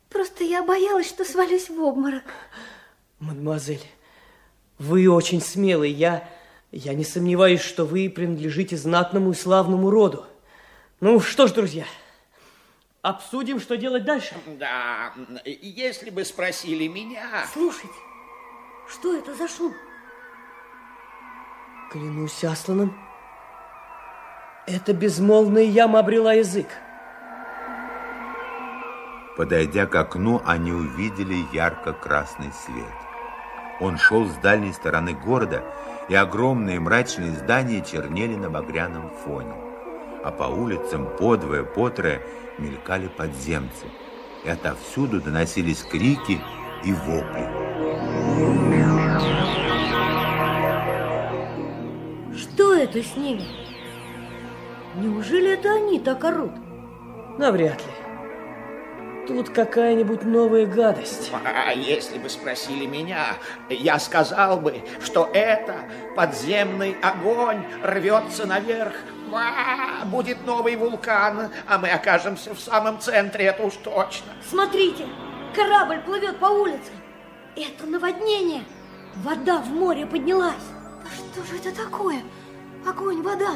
Просто я боялась, что свалюсь в обморок. Мадемуазель, вы очень смелый. Я, я не сомневаюсь, что вы принадлежите знатному и славному роду. Ну что ж, друзья, Обсудим, что делать дальше? Да, если бы спросили меня... Слушайте, что это за шум? Клянусь Асланом, эта безмолвная яма обрела язык. Подойдя к окну, они увидели ярко-красный свет. Он шел с дальней стороны города, и огромные мрачные здания чернели на багряном фоне. А по улицам подвое, потрое мелькали подземцы, и отовсюду доносились крики и вопли. Что это с ними? Неужели это они так орут? Навряд ли. Тут какая-нибудь новая гадость. А если бы спросили меня, я сказал бы, что это подземный огонь рвется наверх Ва, будет новый вулкан, а мы окажемся в самом центре, это уж точно. Смотрите, корабль плывет по улице. Это наводнение. Вода в море поднялась. Да что же это такое? Огонь, вода.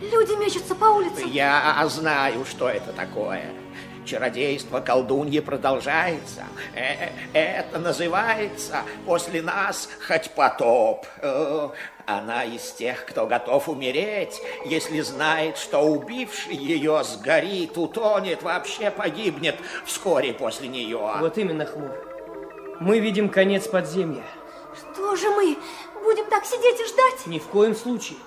Люди мечутся по улице. Я знаю, что это такое. Чародейство колдуньи продолжается. Э, это называется «После нас хоть потоп». Э, она из тех, кто готов умереть, если знает, что убивший ее сгорит, утонет, вообще погибнет вскоре после нее. Вот именно, Хмур. Мы видим конец подземья. Что же мы? Будем так сидеть и ждать? Ни в коем случае.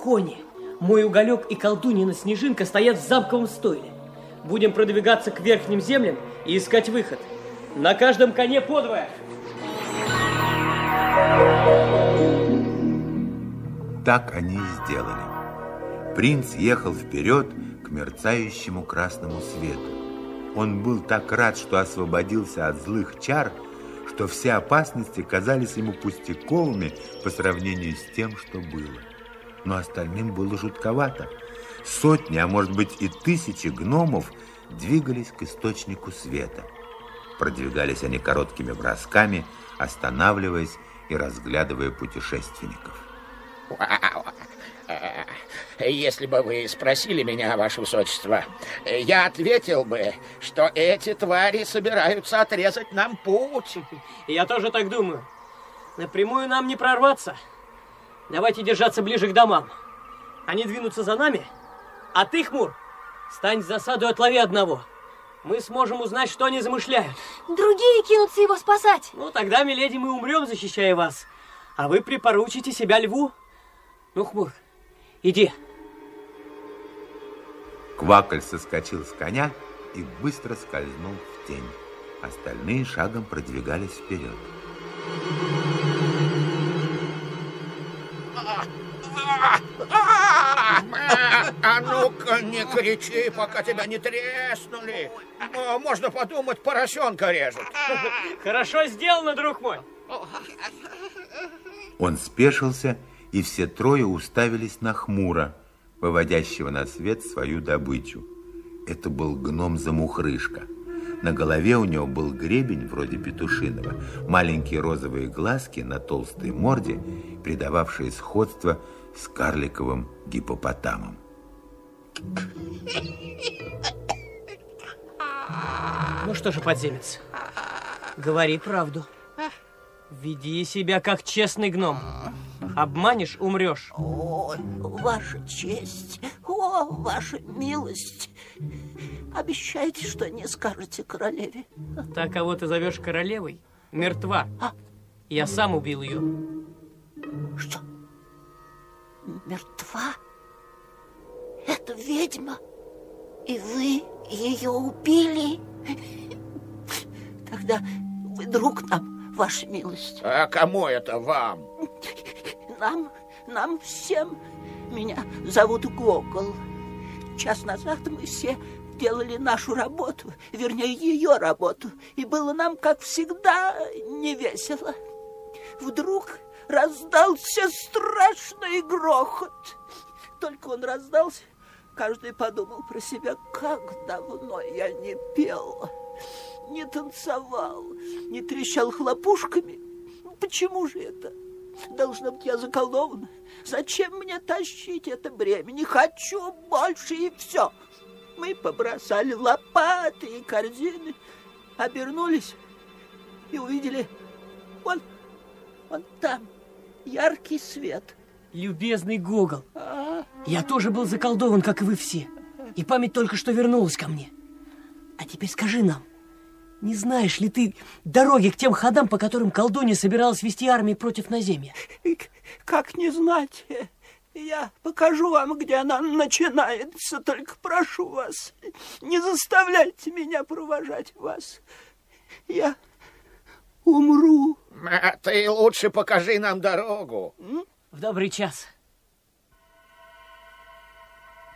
Кони, мой уголек и колдуньина Снежинка стоят в замковом стойле. Будем продвигаться к верхним землям и искать выход. На каждом коне подвое. Так они и сделали. Принц ехал вперед к мерцающему красному свету. Он был так рад, что освободился от злых чар, что все опасности казались ему пустяковыми по сравнению с тем, что было. Но остальным было жутковато. Сотни, а может быть и тысячи гномов двигались к источнику света. Продвигались они короткими бросками, останавливаясь и разглядывая путешественников. Если бы вы спросили меня, ваше высочество, я ответил бы, что эти твари собираются отрезать нам путь. Я тоже так думаю. Напрямую нам не прорваться. Давайте держаться ближе к домам. Они двинутся за нами, а ты, Хмур, стань в засаду и отлови одного. Мы сможем узнать, что они замышляют. Другие кинутся его спасать. Ну, тогда, миледи, мы умрем, защищая вас. А вы припоручите себя льву. Ну, Хмур, иди. Квакль соскочил с коня и быстро скользнул в тень. Остальные шагом продвигались вперед. А ну-ка, не кричи, пока тебя не треснули. Можно подумать, поросенка режут. Хорошо сделано, друг мой. Он спешился, и все трое уставились на хмуро, выводящего на свет свою добычу. Это был гном-замухрышка. На голове у него был гребень, вроде петушиного, маленькие розовые глазки на толстой морде, придававшие сходство с карликовым гипопотамом. Ну что же, подземец, говори правду. Веди себя как честный гном. Обманешь, умрешь. О, ваша честь, о, ваша милость. Обещайте, что не скажете королеве. Та, кого ты зовешь королевой, мертва. Я сам убил ее. Что? Мертва? Это ведьма? И вы ее убили? Тогда вы друг нам, ваша милость. А кому это вам? Нам, нам всем. Меня зовут Гогол. Час назад мы все делали нашу работу, вернее, ее работу, и было нам, как всегда, невесело. Вдруг раздался страшный грохот. Только он раздался, каждый подумал про себя, как давно я не пел, не танцевал, не трещал хлопушками. Почему же это? Должно быть, я заколдована. Зачем мне тащить это бремя? Не хочу больше, и все. Мы побросали лопаты и корзины, обернулись и увидели вон, вон там яркий свет. Любезный Гогол, А, я тоже был заколдован, как и вы все. И память только что вернулась ко мне. А теперь скажи нам, не знаешь ли ты дороги к тем ходам, по которым колдунья собиралась вести армии против наземья? как не знать? Я покажу вам, где она начинается, только прошу вас, не заставляйте меня провожать вас. Я умру. А Ты лучше покажи нам дорогу. В добрый час.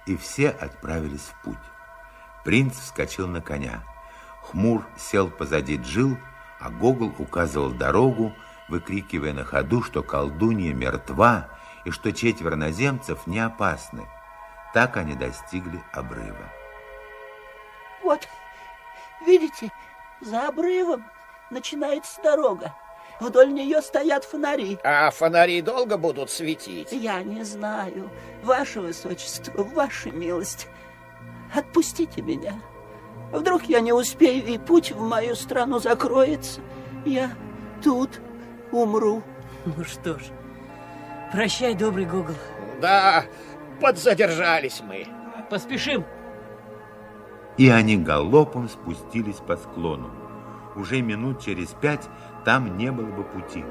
И все отправились в путь. Принц вскочил на коня. Хмур сел позади Джил, а Гогол указывал дорогу, выкрикивая на ходу, что колдунья мертва и что четверо наземцев не опасны. Так они достигли обрыва. Вот, видите, за обрывом начинается дорога. Вдоль нее стоят фонари. А фонари долго будут светить? Я не знаю. Ваше Высочество, ваша милость, отпустите меня. Вдруг я не успею, и путь в мою страну закроется. Я тут умру. Ну что ж, прощай, добрый Гогол. Да, подзадержались мы. Поспешим. И они галопом спустились по склону. Уже минут через пять там не было бы пути.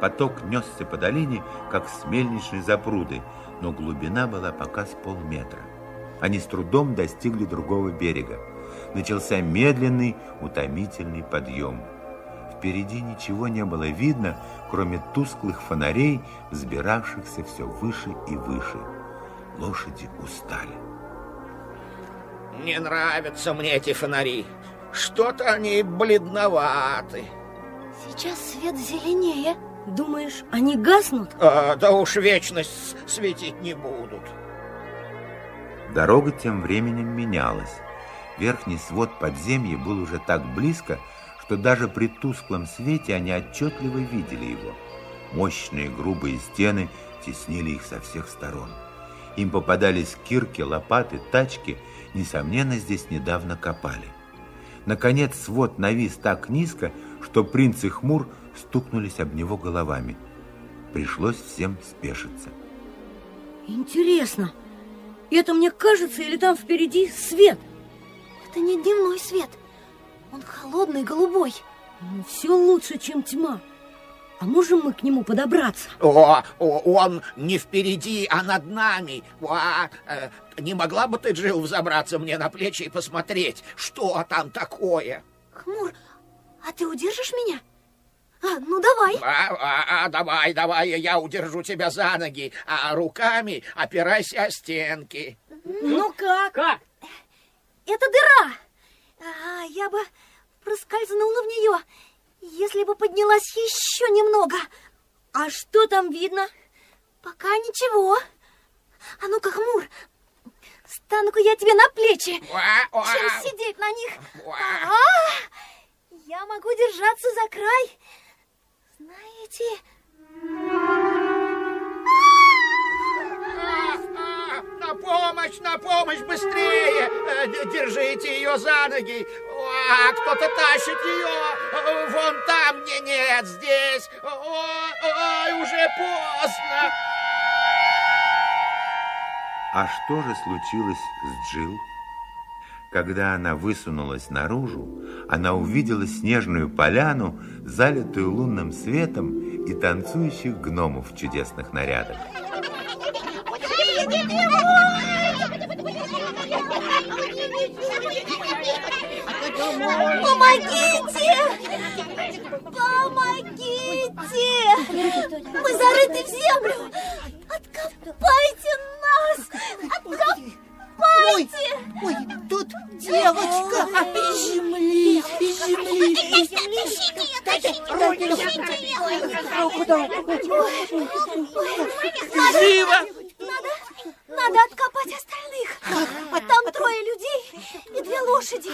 Поток несся по долине, как с мельничной запруды, но глубина была пока с полметра. Они с трудом достигли другого берега. Начался медленный, утомительный подъем. Впереди ничего не было видно, кроме тусклых фонарей, взбиравшихся все выше и выше. Лошади устали. Не нравятся мне эти фонари. Что-то они бледноваты. Сейчас свет зеленее. Думаешь, они гаснут? А, да уж вечность светить не будут. Дорога тем временем менялась. Верхний свод подземья был уже так близко, что даже при тусклом свете они отчетливо видели его. Мощные грубые стены теснили их со всех сторон. Им попадались кирки, лопаты, тачки. Несомненно, здесь недавно копали. Наконец, свод навис так низко, что принц и хмур стукнулись об него головами. Пришлось всем спешиться. Интересно, это мне кажется, или там впереди свет? Это не дневной свет. Он холодный, голубой. Все лучше, чем тьма. А можем мы к нему подобраться? О, о он не впереди, а над нами. О, э, не могла бы ты, Джилл, взобраться мне на плечи и посмотреть, что там такое? Хмур, а ты удержишь меня? А, ну давай. А, а, а, давай, давай, я удержу тебя за ноги, а руками опирайся о стенки. Ну как? Как? Это дыра. А, я бы проскользнула в нее, если бы поднялась еще немного. А что там видно? Пока ничего. А ну-ка, Хмур, стану-ка я тебе на плечи, чем сидеть на них. Ага, я могу держаться за край. Знаете... На помощь, на помощь, быстрее! Э, Держите ее за ноги! А, кто-то тащит ее! Вон там, не, нет, здесь! Ой, уже поздно! А что же случилось с Джилл? Когда она высунулась наружу, она увидела снежную поляну, залитую лунным светом и танцующих гномов в чудесных нарядах. Помогите! Помогите! Мы зарыты в землю! Откопайте нас! Откопайте! Ой, ой, тут девочка из земли, из земли, из земли. Дайте руки, руку, да. Живо! Надо, надо откопать остальных. А там трое людей и две лошади.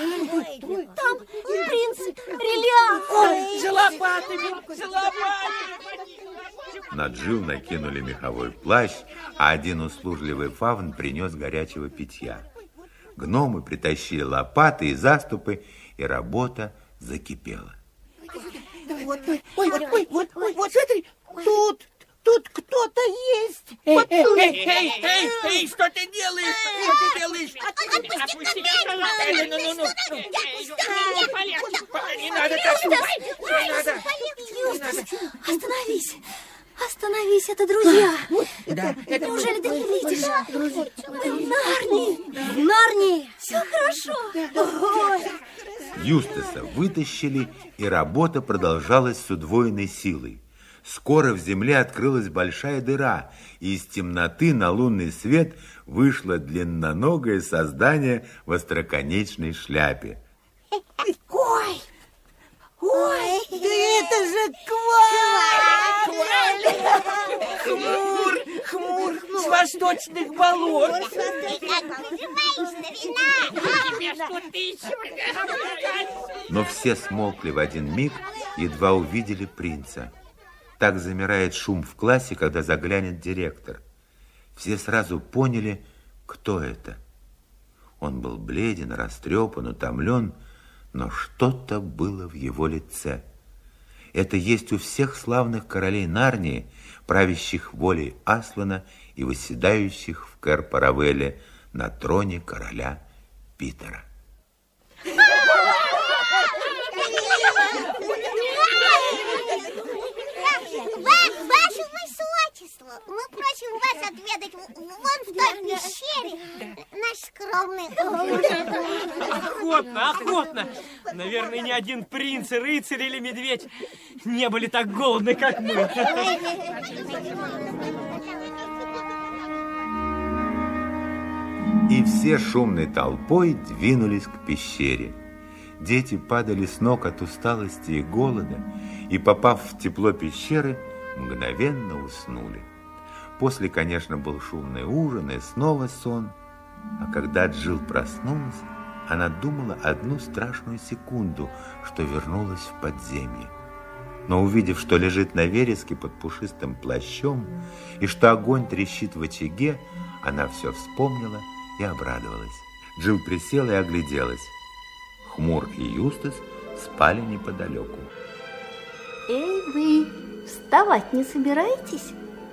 Там принц Релиан. Ой, за лопатами, за лопатами. На Джилл накинули меховой плащ, а один услужливый фавн принес горячего питья. Гномы притащили лопаты и заступы, и работа закипела. Вот, ой, ой, ой, вот, ой, вот, смотри, тут, тут кто-то есть. Эй, Вот эй, тут. эй, эй, эй, эй, что ты делаешь? Что ты делаешь? Отпусти меня! Ну, ну, ну, ну. Не надо так. Не надо. Юстас, остановись. Остановись, это друзья. Да, это Неужели ты не видишь? Мы в Нарнии. В Нарнии. Все хорошо. Юстаса вытащили, и работа продолжалась с удвоенной силой. Скоро в земле открылась большая дыра, и из темноты на лунный свет вышло длинноногое создание в остроконечной шляпе. Ой. Ой. Да это же Кваль! Хмур, хмур, с восточных болот. Но все смолкли в один миг, едва увидели принца. Так замирает шум в классе, когда заглянет директор. Все сразу поняли, кто это. Он был бледен, растрепан, утомлен, но что-то было в его лице. Это есть у всех славных королей Нарнии, правящих волей Аслана и восседающих в Кэр-Паравелле на троне короля Питера. Высочество, мы просим вас отведать вон в той пещере наш скромный ужин. Охотно, охотно. Наверное, ни один принц, рыцарь или медведь не были так голодны, как мы. И все шумной толпой двинулись к пещере. Дети падали с ног от усталости и голода, и, попав в тепло пещеры, мгновенно уснули. После, конечно, был шумный ужин и снова сон. А когда Джилл проснулась, она думала одну страшную секунду, что вернулась в подземье. Но увидев, что лежит на вереске под пушистым плащом и что огонь трещит в очаге, она все вспомнила и обрадовалась. Джилл присела и огляделась. Хмур и Юстас спали неподалеку. Эй, вы вставать не собираетесь?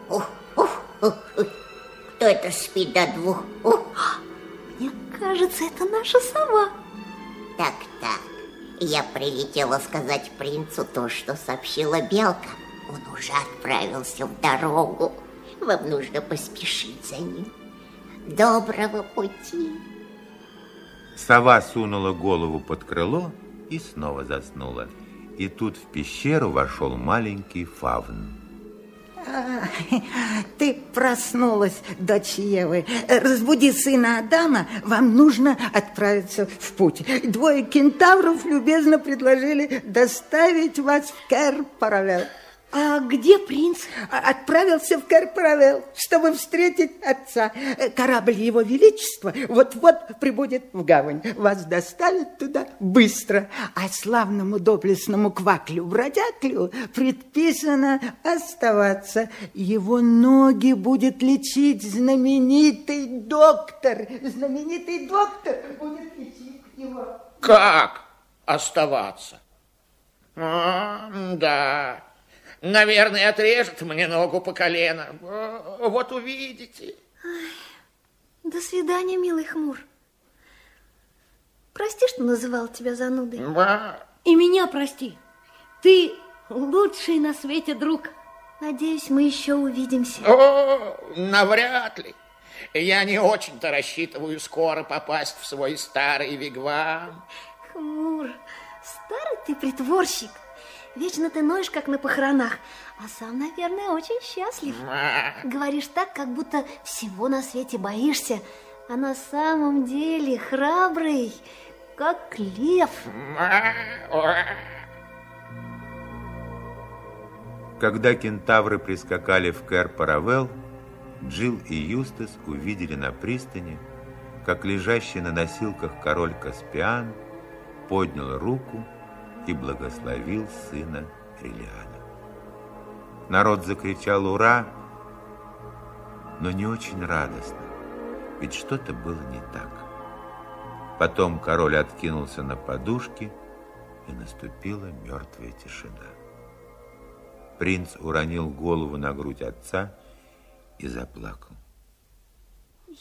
Ух, ух, ух, ух. Кто это спит до двух? Ух. Мне кажется, это наша сова. Так-так, я прилетела сказать принцу то, что сообщила Белка. Он уже отправился в дорогу. Вам нужно поспешить за ним. Доброго пути. Сова сунула голову под крыло и снова заснула. И тут в пещеру вошел маленький фавн. Ты проснулась, дочь Евы. Разбуди сына Адама, вам нужно отправиться в путь. Двое кентавров любезно предложили доставить вас в Кэр-Паравел. А где принц? Отправился в Кэр-Паравел, чтобы встретить отца. Корабль его величества вот-вот прибудет в гавань. Вас доставят туда быстро. А славному доблестному кваклю-бродяклю предписано оставаться. Его ноги будет лечить знаменитый доктор. Знаменитый доктор будет лечить его. Как оставаться? А, да, Наверное, отрежет мне ногу по колено. Вот увидите. Ай, до свидания, милый хмур. Прости, что называл тебя занудой. Ба. И меня прости. Ты лучший на свете друг. Надеюсь, мы еще увидимся. О, навряд ли. Я не очень-то рассчитываю скоро попасть в свой старый вигвам. Хмур, старый ты притворщик. Вечно ты ноешь, как на похоронах, а сам, наверное, очень счастлив. Говоришь так, как будто всего на свете боишься, а на самом деле храбрый, как лев. Когда кентавры прискакали в Кэр-Паравел, Джилл и Юстас увидели на пристани, как лежащий на носилках король Каспиан поднял руку и благословил сына Релиана. Народ закричал «Ура!», но не очень радостно, ведь что-то было не так. Потом король откинулся на подушки, и наступила мертвая тишина. Принц уронил голову на грудь отца и заплакал.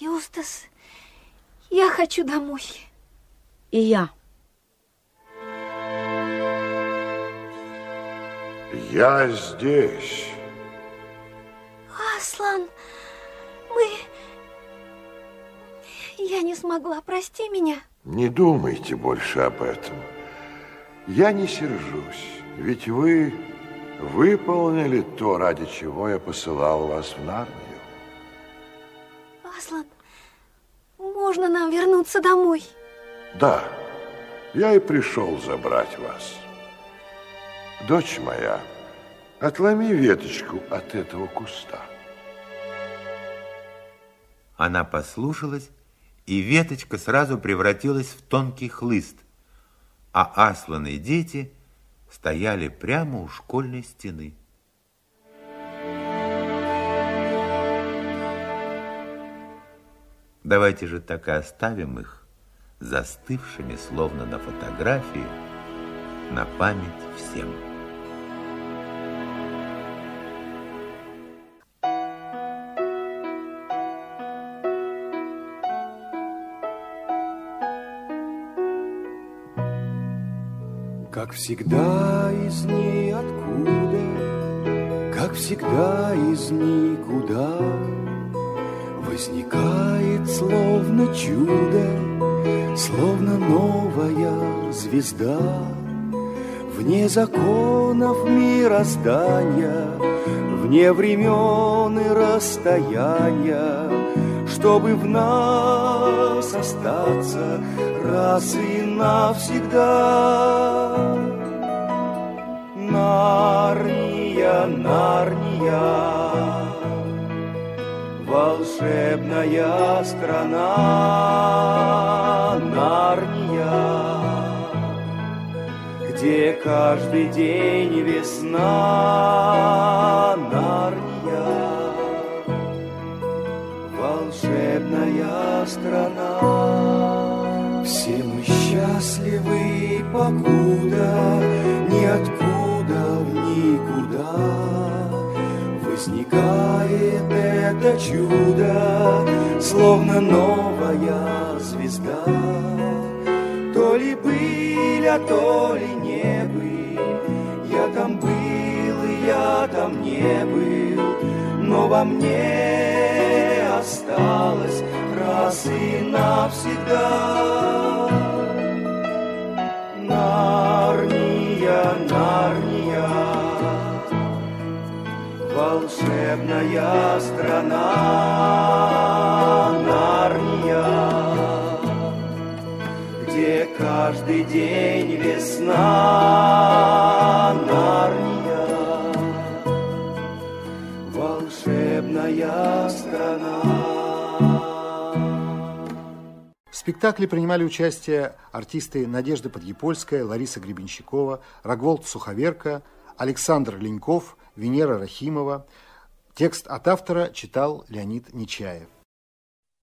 Юстас, я хочу домой. И я. Я здесь. Аслан, мы... Я не смогла, прости меня. Не думайте больше об этом. Я не сержусь, ведь вы выполнили то, ради чего я посылал вас в Нарнию. Аслан, можно нам вернуться домой? Да, я и пришел забрать вас. Дочь моя, отломи веточку от этого куста. Она послушалась, и веточка сразу превратилась в тонкий хлыст, а Аслан и дети стояли прямо у школьной стены. Давайте же так и оставим их, застывшими, словно на фотографии, на память всем. Всегда из ниоткуда, как всегда из никуда Возникает словно чудо, словно новая звезда Вне законов мироздания, вне времен и расстояния Чтобы в нас остаться раз и навсегда. Нарния, Нарния, волшебная страна, Нарния. где каждый день весна, Нарния, волшебная страна. Все мы счастливы, покуда возникает это чудо, словно новая звезда. То ли были, а то ли не был, я там был и я там не был, но во мне осталось раз и навсегда. Нарния, Нарния, волшебная страна, Нарния, где каждый день весна, Нарния, волшебная страна. В спектакле принимали участие артисты Надежда Подъепольская, Лариса Гребенщикова, Рогволд Суховерка, Александр Леньков, Венера Рахимова. Текст от автора читал Леонид Нечаев.